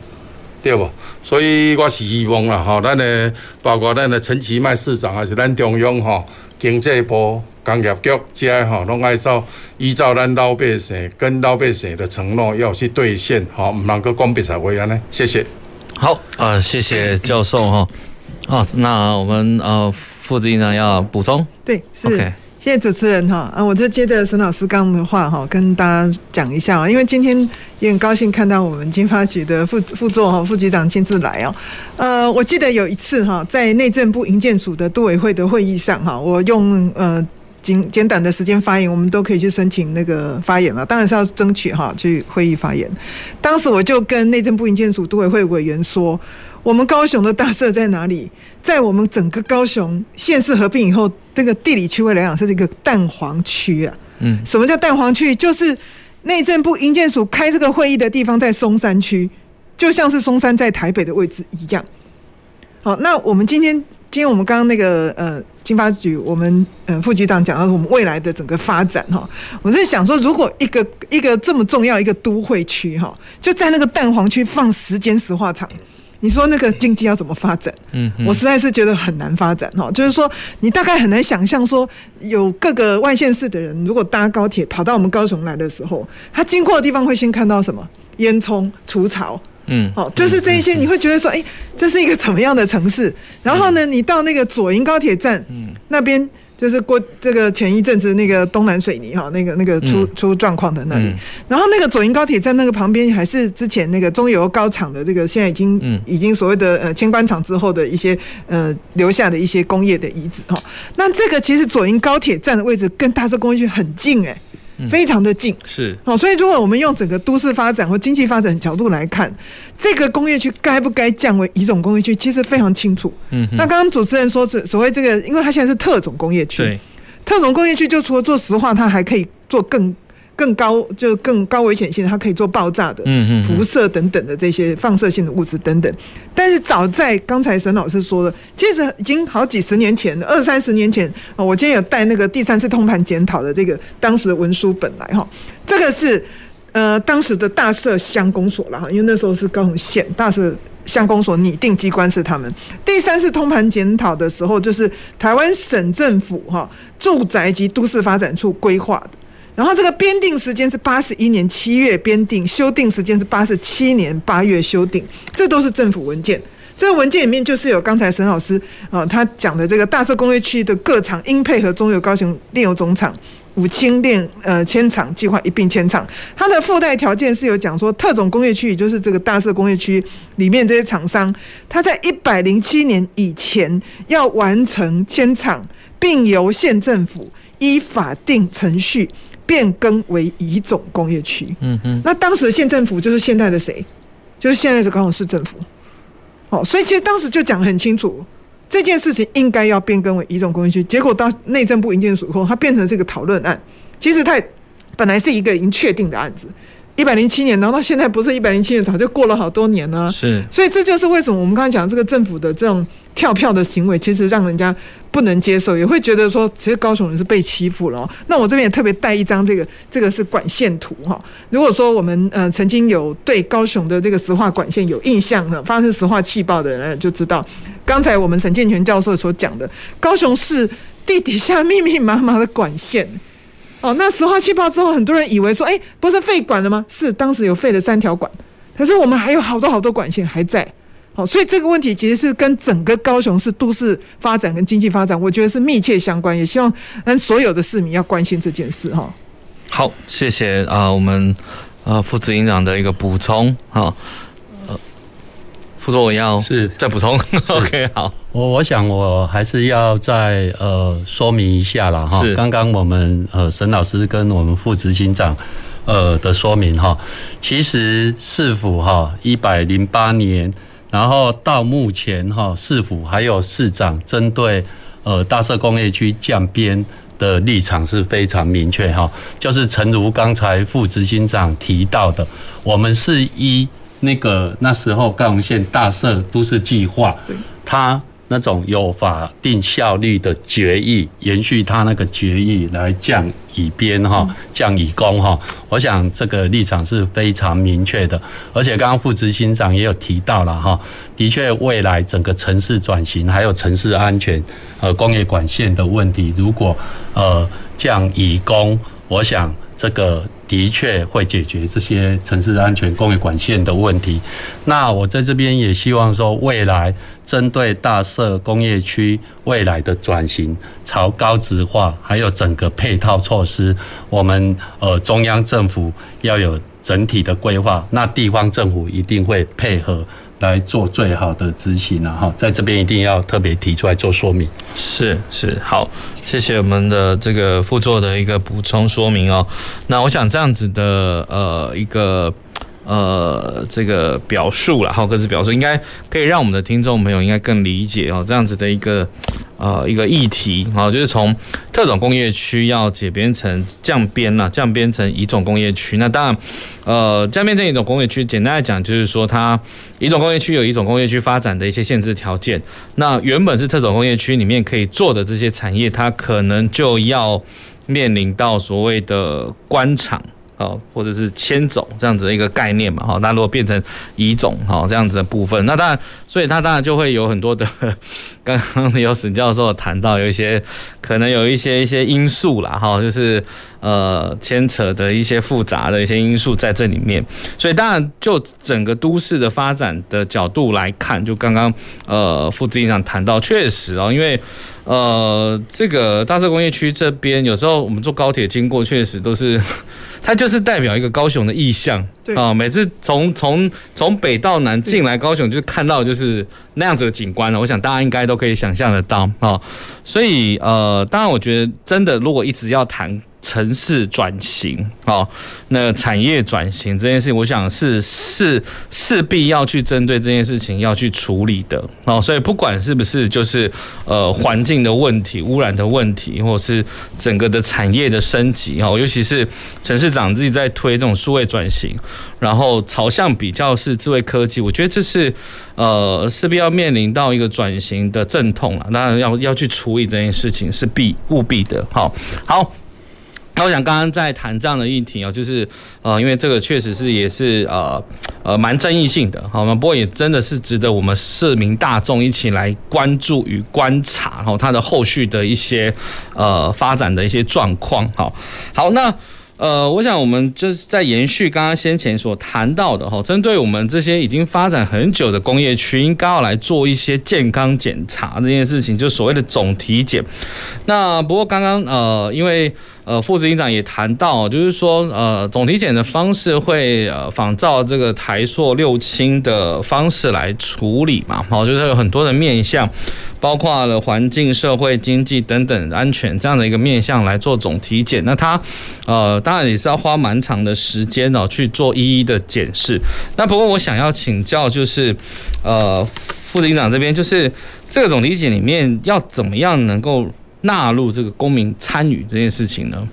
对不？所以我是希望啦，哈，咱的包括咱的陈其迈市长，还是咱中央哈经济部。工业局这吼，拢爱照依照咱老百姓跟老百姓的承诺要去兑现，吼，唔能够光别啥话安呢。谢谢。好啊、呃，谢谢教授哈。好，那我们呃副执行长要补充。对，是。Okay. 谢谢主持人哈啊，我就接着沈老师刚刚的话哈，跟大家讲一下啊，因为今天也很高兴看到我们经发局的副副座哈副局长亲自来哦。呃，我记得有一次哈，在内政部营建署的都委会的会议上哈，我用呃简简短的时间发言，我们都可以去申请那个发言了，当然是要争取哈去会议发言。当时我就跟内政部营建署都委会委员说。我们高雄的大社在哪里？在我们整个高雄县市合并以后，这个地理区位来讲，是一个蛋黄区啊。嗯，什么叫蛋黄区？就是内政部营建署开这个会议的地方在松山区，就像是松山在台北的位置一样。好，那我们今天，今天我们刚刚那个呃经发局，我们呃副局长讲到我们未来的整个发展哈，我在想说，如果一个一个这么重要一个都会区哈，就在那个蛋黄区放十间石化厂。你说那个经济要怎么发展？嗯，我实在是觉得很难发展哈。就是说，你大概很难想象说，有各个外县市的人，如果搭高铁跑到我们高雄来的时候，他经过的地方会先看到什么？烟囱、除草，嗯，哦，就是这一些，你会觉得说，哎，这是一个怎么样的城市？然后呢，你到那个左营高铁站，嗯，那边。就是过这个前一阵子那个东南水泥哈，那个那个出出状况的那里，然后那个左营高铁站那个旁边还是之前那个中油高厂的这个现在已经已经所谓的呃迁关厂之后的一些呃留下的一些工业的遗址哈，那这个其实左营高铁站的位置跟大社工业区很近哎。非常的近，是。哦，所以如果我们用整个都市发展或经济发展角度来看，这个工业区该不该降为乙种工业区，其实非常清楚。嗯，那刚刚主持人说是所谓这个，因为它现在是特种工业区，对，特种工业区就除了做石化，它还可以做更。更高就更高危险性，它可以做爆炸的、嗯嗯辐射等等的这些放射性的物质等等。但是早在刚才沈老师说的，其实已经好几十年前，二三十年前啊，我今天有带那个第三次通盘检讨的这个当时的文书本来哈，这个是呃当时的大社乡公所了哈，因为那时候是高雄县大社乡公所拟定机关是他们。第三次通盘检讨的时候，就是台湾省政府哈住宅及都市发展处规划的。然后这个编定时间是八十一年七月编定，修订时间是八十七年八月修订，这都是政府文件。这个文件里面就是有刚才沈老师啊他讲的这个大社工业区的各厂应配合中油高雄炼油总厂、五清炼呃铅厂计划一并迁厂。它的附带条件是有讲说，特种工业区也就是这个大社工业区里面这些厂商，他在一百零七年以前要完成迁厂，并由县政府依法定程序。变更为乙种工业区。嗯嗯，那当时的县政府就是现在的谁？就是现在的高雄市政府。哦，所以其实当时就讲得很清楚，这件事情应该要变更为乙种工业区。结果到内政部营建署后，它变成是一个讨论案。其实它本来是一个已经确定的案子。一百零七年，然后到现在不是一百零七年，早就过了好多年了。是，所以这就是为什么我们刚才讲这个政府的这种跳票的行为，其实让人家不能接受，也会觉得说，其实高雄人是被欺负了。那我这边也特别带一张这个，这个是管线图哈。如果说我们呃曾经有对高雄的这个石化管线有印象的，发生石化气爆的人就知道，刚才我们沈建全教授所讲的，高雄市地底下密密麻麻的管线。哦，那石化气泡之后，很多人以为说，哎、欸，不是废管了吗？是，当时有废了三条管，可是我们还有好多好多管线还在。好，所以这个问题其实是跟整个高雄市都市发展跟经济发展，我觉得是密切相关。也希望让所有的市民要关心这件事哈。好，谢谢啊、呃，我们呃副执行长的一个补充哈。副座我要是再补充，OK，好，我我想我还是要再呃说明一下了哈。刚刚我们呃沈老师跟我们副执行长呃的说明哈，其实市府哈一百零八年，然后到目前哈市府还有市长针对呃大社工业区降编的立场是非常明确哈，就是诚如刚才副执行长提到的，我们是依。那个那时候高雄县大社都市计划，他那种有法定效力的决议，延续他那个决议来降乙编哈，降乙工哈。我想这个立场是非常明确的，而且刚刚副执行长也有提到了哈，的确未来整个城市转型还有城市安全和工业管线的问题，如果呃降乙工，我想。这个的确会解决这些城市安全、工业管线的问题。那我在这边也希望说，未来针对大社工业区未来的转型，朝高质化，还有整个配套措施，我们呃中央政府要有整体的规划，那地方政府一定会配合。来做最好的执行了哈，在这边一定要特别提出来做说明。是是，好，谢谢我们的这个副座的一个补充说明哦。那我想这样子的呃一个。呃，这个表述了，哈，各自表述应该可以让我们的听众朋友应该更理解哦，这样子的一个呃一个议题，好，就是从特种工业区要解编成降编了，降编成乙种工业区。那当然，呃，降编成乙种工业区，简单来讲就是说，它乙种工业区有乙种工业区发展的一些限制条件。那原本是特种工业区里面可以做的这些产业，它可能就要面临到所谓的关厂。哦，或者是迁走这样子的一个概念嘛，哈，那如果变成乙种，哈，这样子的部分，那当然，所以它当然就会有很多的，刚刚有沈教授谈到有一些可能有一些一些因素啦，哈，就是呃牵扯的一些复杂的一些因素在这里面，所以当然就整个都市的发展的角度来看，就刚刚呃副执行长谈到，确实哦，因为。呃，这个大社工业区这边，有时候我们坐高铁经过，确实都是，它就是代表一个高雄的意象。对啊，每次从从从北到南进来高雄，就看到就是那样子的景观了。我想大家应该都可以想象得到啊。所以呃，当然我觉得真的，如果一直要谈。城市转型，哦，那产业转型这件事情，我想是是势必要去针对这件事情要去处理的，哦，所以不管是不是就是呃环境的问题、污染的问题，或是整个的产业的升级，哦，尤其是陈市长自己在推这种数位转型，然后朝向比较是智慧科技，我觉得这是呃势必要面临到一个转型的阵痛了，当然要要去处理这件事情是必务必的，好，好。那我想刚刚在谈这样的议题哦，就是呃，因为这个确实是也是呃呃蛮争议性的，好吗？不过也真的是值得我们市民大众一起来关注与观察，哈，它的后续的一些呃发展的一些状况，好，好，那。呃，我想我们就是在延续刚刚先前所谈到的哈，针对我们这些已经发展很久的工业区，应该要来做一些健康检查这件事情，就所谓的总体检。那不过刚刚呃，因为呃副执行长也谈到，就是说呃总体检的方式会呃仿照这个台塑六轻的方式来处理嘛，好，就是有很多的面向。包括了环境、社会、经济等等安全这样的一个面向来做总体检，那它呃当然也是要花蛮长的时间哦去做一一的检视。那不过我想要请教就是呃副执行长这边，就是这个总体检里面要怎么样能够纳入这个公民参与这件事情呢？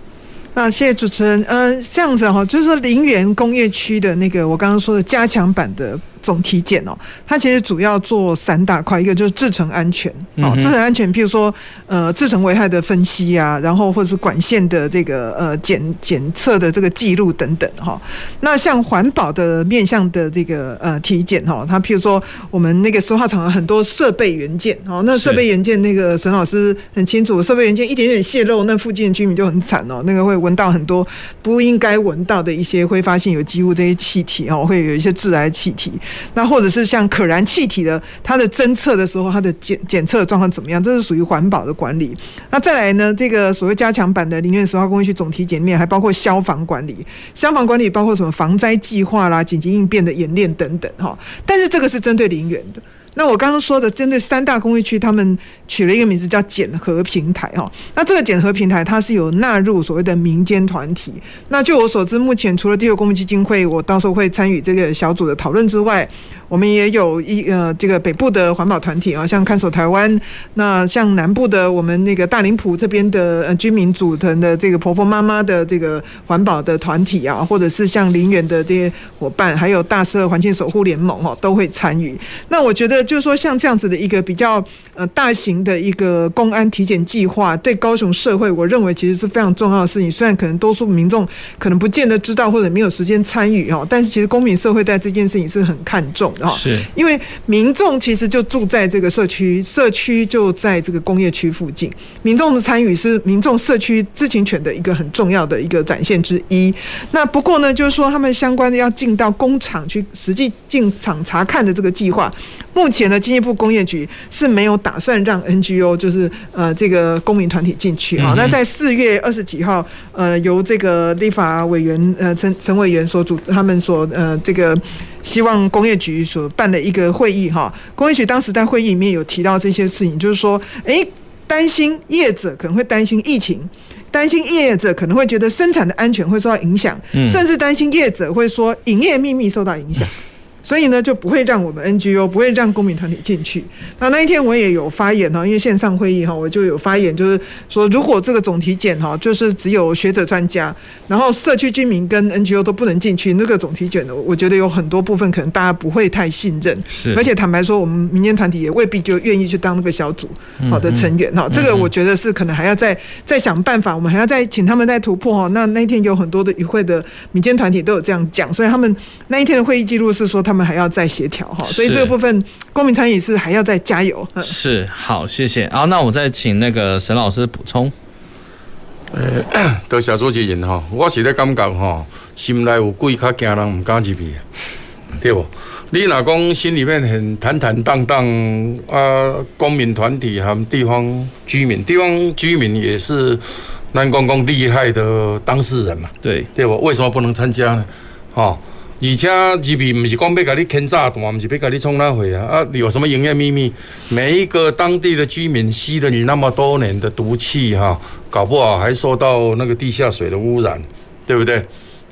啊，谢谢主持人。呃，这样子哈，就是说林园工业区的那个我刚刚说的加强版的。总体检哦，它其实主要做三大块，一个就是制程安全，哦，制程安全，譬如说呃制程危害的分析啊，然后或者是管线的这个呃检检测的这个记录等等哈。那像环保的面向的这个呃体检哈，它譬如说我们那个石化厂很多设备元件哦，那设备元件那个沈老师很清楚，设备元件一点点泄漏，那附近的居民就很惨哦，那个会闻到很多不应该闻到的一些挥发性有机物这些气体哦，会有一些致癌气体。那或者是像可燃气体的，它的侦测的时候，它的检检测的状况怎么样？这是属于环保的管理。那再来呢？这个所谓加强版的林园石化工业区总体检验，还包括消防管理。消防管理包括什么防灾计划啦、紧急应变的演练等等哈。但是这个是针对林园的。那我刚刚说的，针对三大工业区，他们取了一个名字叫检核平台哈。那这个检核平台，它是有纳入所谓的民间团体。那据我所知，目前除了地球公益基金会，我到时候会参与这个小组的讨论之外。我们也有一呃，这个北部的环保团体啊，像看守台湾；那像南部的我们那个大林埔这边的呃居民组成的这个婆婆妈妈的这个环保的团体啊，或者是像林园的这些伙伴，还有大社环境守护联盟哦，都会参与。那我觉得就是说，像这样子的一个比较呃大型的一个公安体检计划，对高雄社会，我认为其实是非常重要的事情。虽然可能多数民众可能不见得知道，或者没有时间参与哦，但是其实公民社会在这件事情是很看重的。哈。是，因为民众其实就住在这个社区，社区就在这个工业区附近，民众的参与是民众社区知情权的一个很重要的一个展现之一。那不过呢，就是说他们相关的要进到工厂去实际进厂查看的这个计划，目前呢，经济部工业局是没有打算让 NGO 就是呃这个公民团体进去哈。那在四月二十几号，呃，由这个立法委员呃陈陈委员所主，他们所呃这个希望工业局所办的一个会议哈。工业局当时在会议里面有提到这些事情，就是说，诶，担心业者可能会担心疫情。担心业者可能会觉得生产的安全会受到影响，甚至担心业者会说营业秘密受到影响。所以呢，就不会让我们 NGO 不会让公民团体进去。那那一天我也有发言哈，因为线上会议哈，我就有发言，就是说，如果这个总体检哈，就是只有学者专家，然后社区居民跟 NGO 都不能进去，那个总体检呢，我觉得有很多部分可能大家不会太信任。是，而且坦白说，我们民间团体也未必就愿意去当那个小组好的成员哈。这个我觉得是可能还要再再想办法，我们还要再请他们再突破哈。那那一天有很多的与会的民间团体都有这样讲，所以他们那一天的会议记录是说他。他们还要再协调哈，所以这个部分公民参与是还要再加油。是，好，谢谢。好，那我再请那个沈老师补充。呃，多谢主持人哈，我是咧感觉哈，心内有鬼较惊人，唔敢入去，对不？你若讲心里面很坦坦荡荡啊，公民团体和地方居民，地方居民也是南公公厉害的当事人嘛，对，对不？为什么不能参加呢？哈？而且入面不是讲要给你牵炸弹，不是要给你冲那回啊！啊，有什么营业秘密？每一个当地的居民吸了你那么多年的毒气哈，搞不好还受到那个地下水的污染，对不对？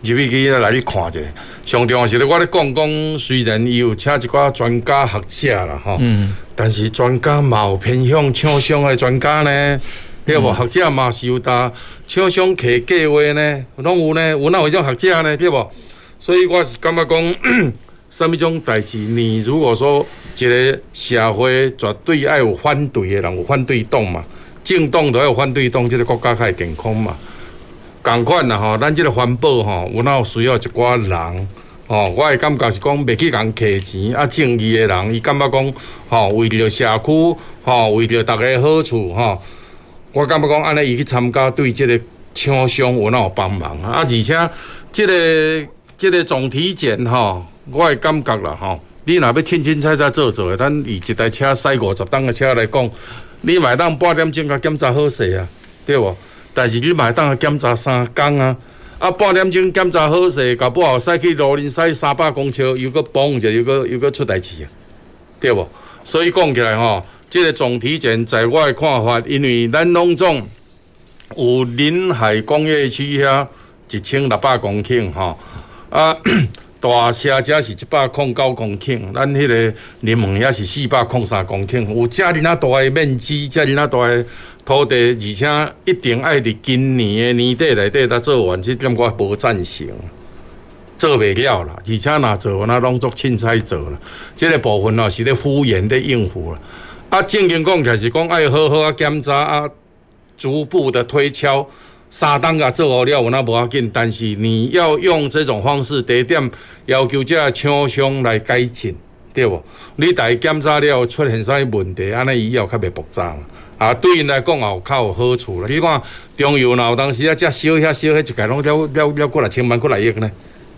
入去去来去看一下。上重要是咧，我咧讲讲，虽然伊有请一寡专家学者啦哈，嗯，但是专家嘛有偏向厂商的专家呢，对不？学者嘛是有搭厂商客计划呢，拢有呢，有哪有种学者呢？对不？所以我是感觉讲，什物种代志？你如果说一个社会绝对爱有反对的人，有反对党嘛，政党都要有反对党，即个国家才会健康嘛。同款啦吼，咱即个环保吼，有哪有需要一寡人？吼，我的感觉是讲，未去共摕钱啊，正义的人，伊感觉讲，吼，为了社区，吼，为了大家好处，吼，我感觉讲，安尼伊去参加，对即个厂商有哪有帮忙啊？而且即个。这个总体检吼，我的感觉啦吼，你若要清清彩彩做做的，咱以一台车驶五十吨的车来讲，你买当半点钟甲检查好势啊，对不？但是你买当啊检查三工啊，啊半点钟检查好势，搞不好驶去罗林驶三百公尺，又个崩就又个又个出代志啊，对不？所以讲起来哈，这个总体检在我的看法，因为咱拢总有临海工业区遐一千六百公顷吼。啊，大社只是一百零九公顷，咱迄个柠檬也是四百零三公顷，有遮尔那大的面积，遮尔那大的土地，而且一定爱伫今年的年底内底才做完，这点我无赞成，做袂了啦。而且若做，若拢做凊彩做了，即个部分哦是咧敷衍咧应付啦。啊，正经讲起来是讲爱好好啊检查啊，逐步的推敲。三档甲做好了，有那无要紧，但是你要用这种方式，第一点要求这厂商来改进，对不？你大检查了出现啥问题，安尼以后较袂爆炸啊，对因来讲也有较有好处啦。你看中油哪有当时啊，遮烧遐烧遐一概拢了了了过来千万过来亿呢，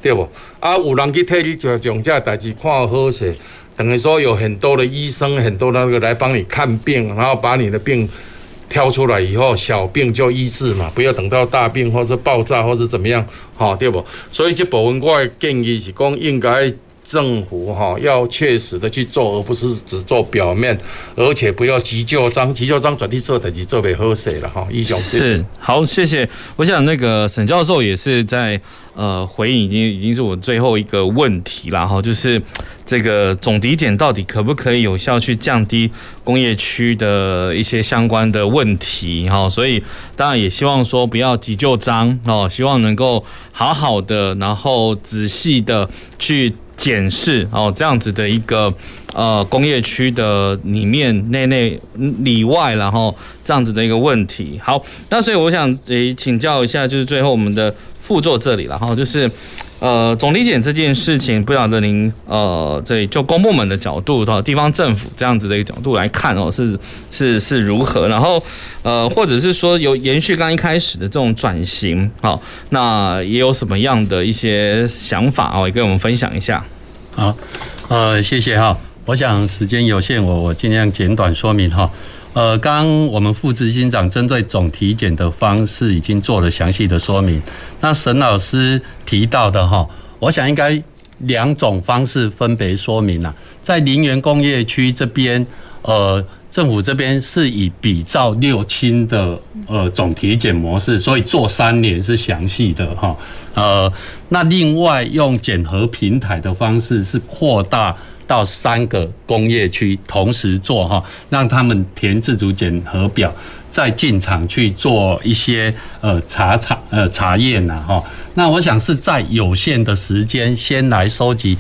对不？啊，有人去替你做将这代志看好势，等于说有很多的医生，很多那个来帮你看病，然后把你的病。挑出来以后，小病就医治嘛，不要等到大病或者爆炸或者怎么样，好对不？所以这部分我的建议是讲，应该政府哈要切实的去做，而不是只做表面，而且不要急就章，急就章转地做等级做袂好势了哈。医生是好，谢谢。我想那个沈教授也是在呃回应，已经已经是我最后一个问题了哈，就是。这个总体检到底可不可以有效去降低工业区的一些相关的问题？哈，所以当然也希望说不要急就章哦，希望能够好好的，然后仔细的去检视哦，这样子的一个呃工业区的里面内内里外，然后这样子的一个问题。好，那所以我想诶请教一下，就是最后我们的。副座这里然后，就是。呃，总体检这件事情，不晓得您呃，这就公部门的角度到地方政府这样子的一个角度来看哦，是是是如何？然后呃，或者是说有延续刚一开始的这种转型，好，那也有什么样的一些想法哦，也跟我们分享一下。好，呃，谢谢哈，我想时间有限，我我尽量简短说明哈。呃，刚我们副执行长针对总体检的方式已经做了详细的说明。那沈老师提到的哈，我想应该两种方式分别说明了。在林园工业区这边，呃，政府这边是以比照六轻的呃总体检模式，所以做三年是详细的哈。呃，那另外用检核平台的方式是扩大。到三个工业区同时做哈，让他们填自主检核表，再进场去做一些呃查查呃查验呐哈。那我想是在有限的时间先来收集，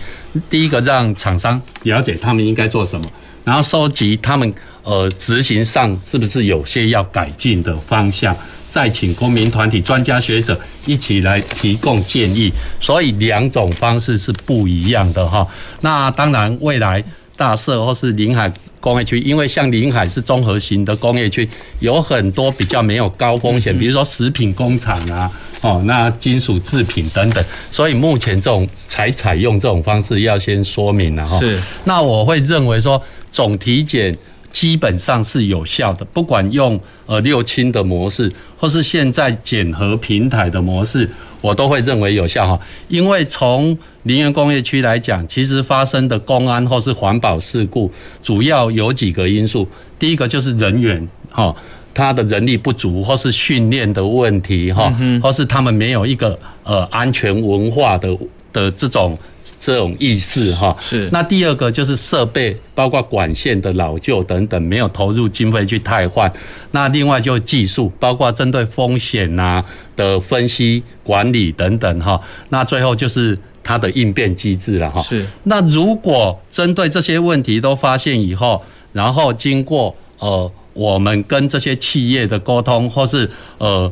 第一个让厂商了解他们应该做什么，然后收集他们呃执行上是不是有些要改进的方向。再请公民团体、专家学者一起来提供建议，所以两种方式是不一样的哈。那当然，未来大社或是临海工业区，因为像临海是综合型的工业区，有很多比较没有高风险，比如说食品工厂啊，哦，那金属制品等等，所以目前这种才采用这种方式，要先说明了哈。是。那我会认为说总体检。基本上是有效的，不管用呃六轻的模式，或是现在检核平台的模式，我都会认为有效哈。因为从林园工业区来讲，其实发生的公安或是环保事故，主要有几个因素。第一个就是人员哈，他的人力不足，或是训练的问题哈，或是他们没有一个呃安全文化的的这种。这种意识哈是，那第二个就是设备，包括管线的老旧等等，没有投入经费去汰换。那另外就技术，包括针对风险呐的分析管理等等哈。那最后就是它的应变机制了哈。是。那如果针对这些问题都发现以后，然后经过呃我们跟这些企业的沟通，或是呃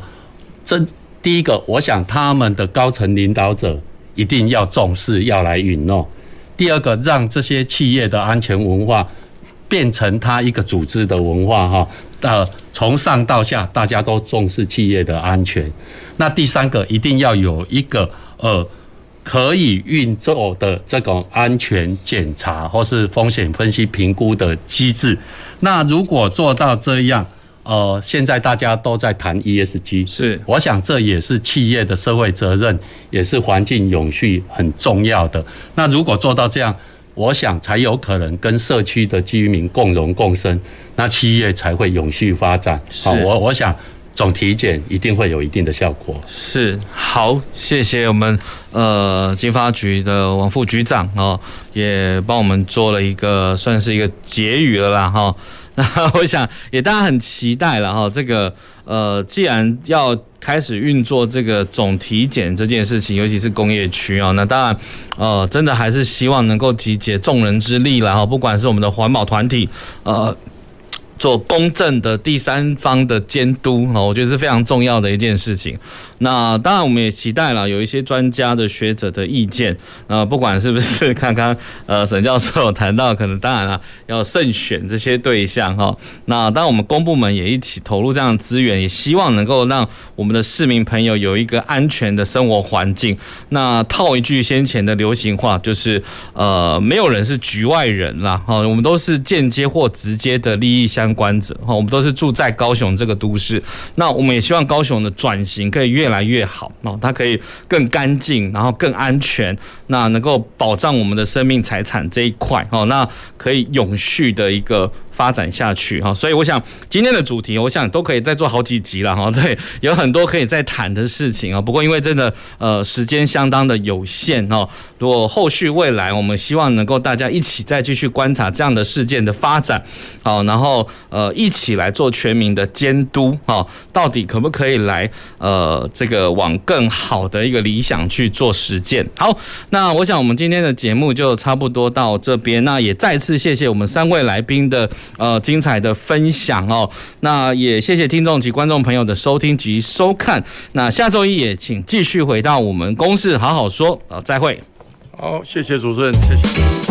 这第一个，我想他们的高层领导者。一定要重视，要来允诺。第二个，让这些企业的安全文化变成他一个组织的文化，哈，呃，从上到下大家都重视企业的安全。那第三个，一定要有一个呃可以运作的这种安全检查或是风险分析评估的机制。那如果做到这样，呃，现在大家都在谈 ESG，是，我想这也是企业的社会责任，也是环境永续很重要的。那如果做到这样，我想才有可能跟社区的居民共荣共生，那企业才会永续发展。好，我我想总体检一定会有一定的效果。是，好，谢谢我们呃经发局的王副局长哦，也帮我们做了一个算是一个结语了啦哈。那我想也大家很期待了哈，这个呃，既然要开始运作这个总体检这件事情，尤其是工业区啊，那当然呃，真的还是希望能够集结众人之力了哈，不管是我们的环保团体呃。做公正的第三方的监督啊，我觉得是非常重要的一件事情。那当然，我们也期待了有一些专家的学者的意见。呃，不管是不是刚刚呃沈教授有谈到，可能当然了要慎选这些对象哈。那当然，我们公部门也一起投入这样的资源，也希望能够让我们的市民朋友有一个安全的生活环境。那套一句先前的流行话，就是呃，没有人是局外人啦。哈，我们都是间接或直接的利益相。观者哈，我们都是住在高雄这个都市，那我们也希望高雄的转型可以越来越好，哦，它可以更干净，然后更安全，那能够保障我们的生命财产这一块，哦，那可以永续的一个。发展下去哈，所以我想今天的主题，我想都可以再做好几集了哈。对，有很多可以再谈的事情啊。不过因为真的呃时间相当的有限哦，如果后续未来我们希望能够大家一起再继续观察这样的事件的发展，好，然后呃一起来做全民的监督哈，到底可不可以来呃这个往更好的一个理想去做实践？好，那我想我们今天的节目就差不多到这边，那也再次谢谢我们三位来宾的。呃精彩的分享哦。那也谢谢听众及观众朋友的收听及收看。那下周一也请继续回到我们公事好好说啊，再会。好，谢谢主持人，谢谢。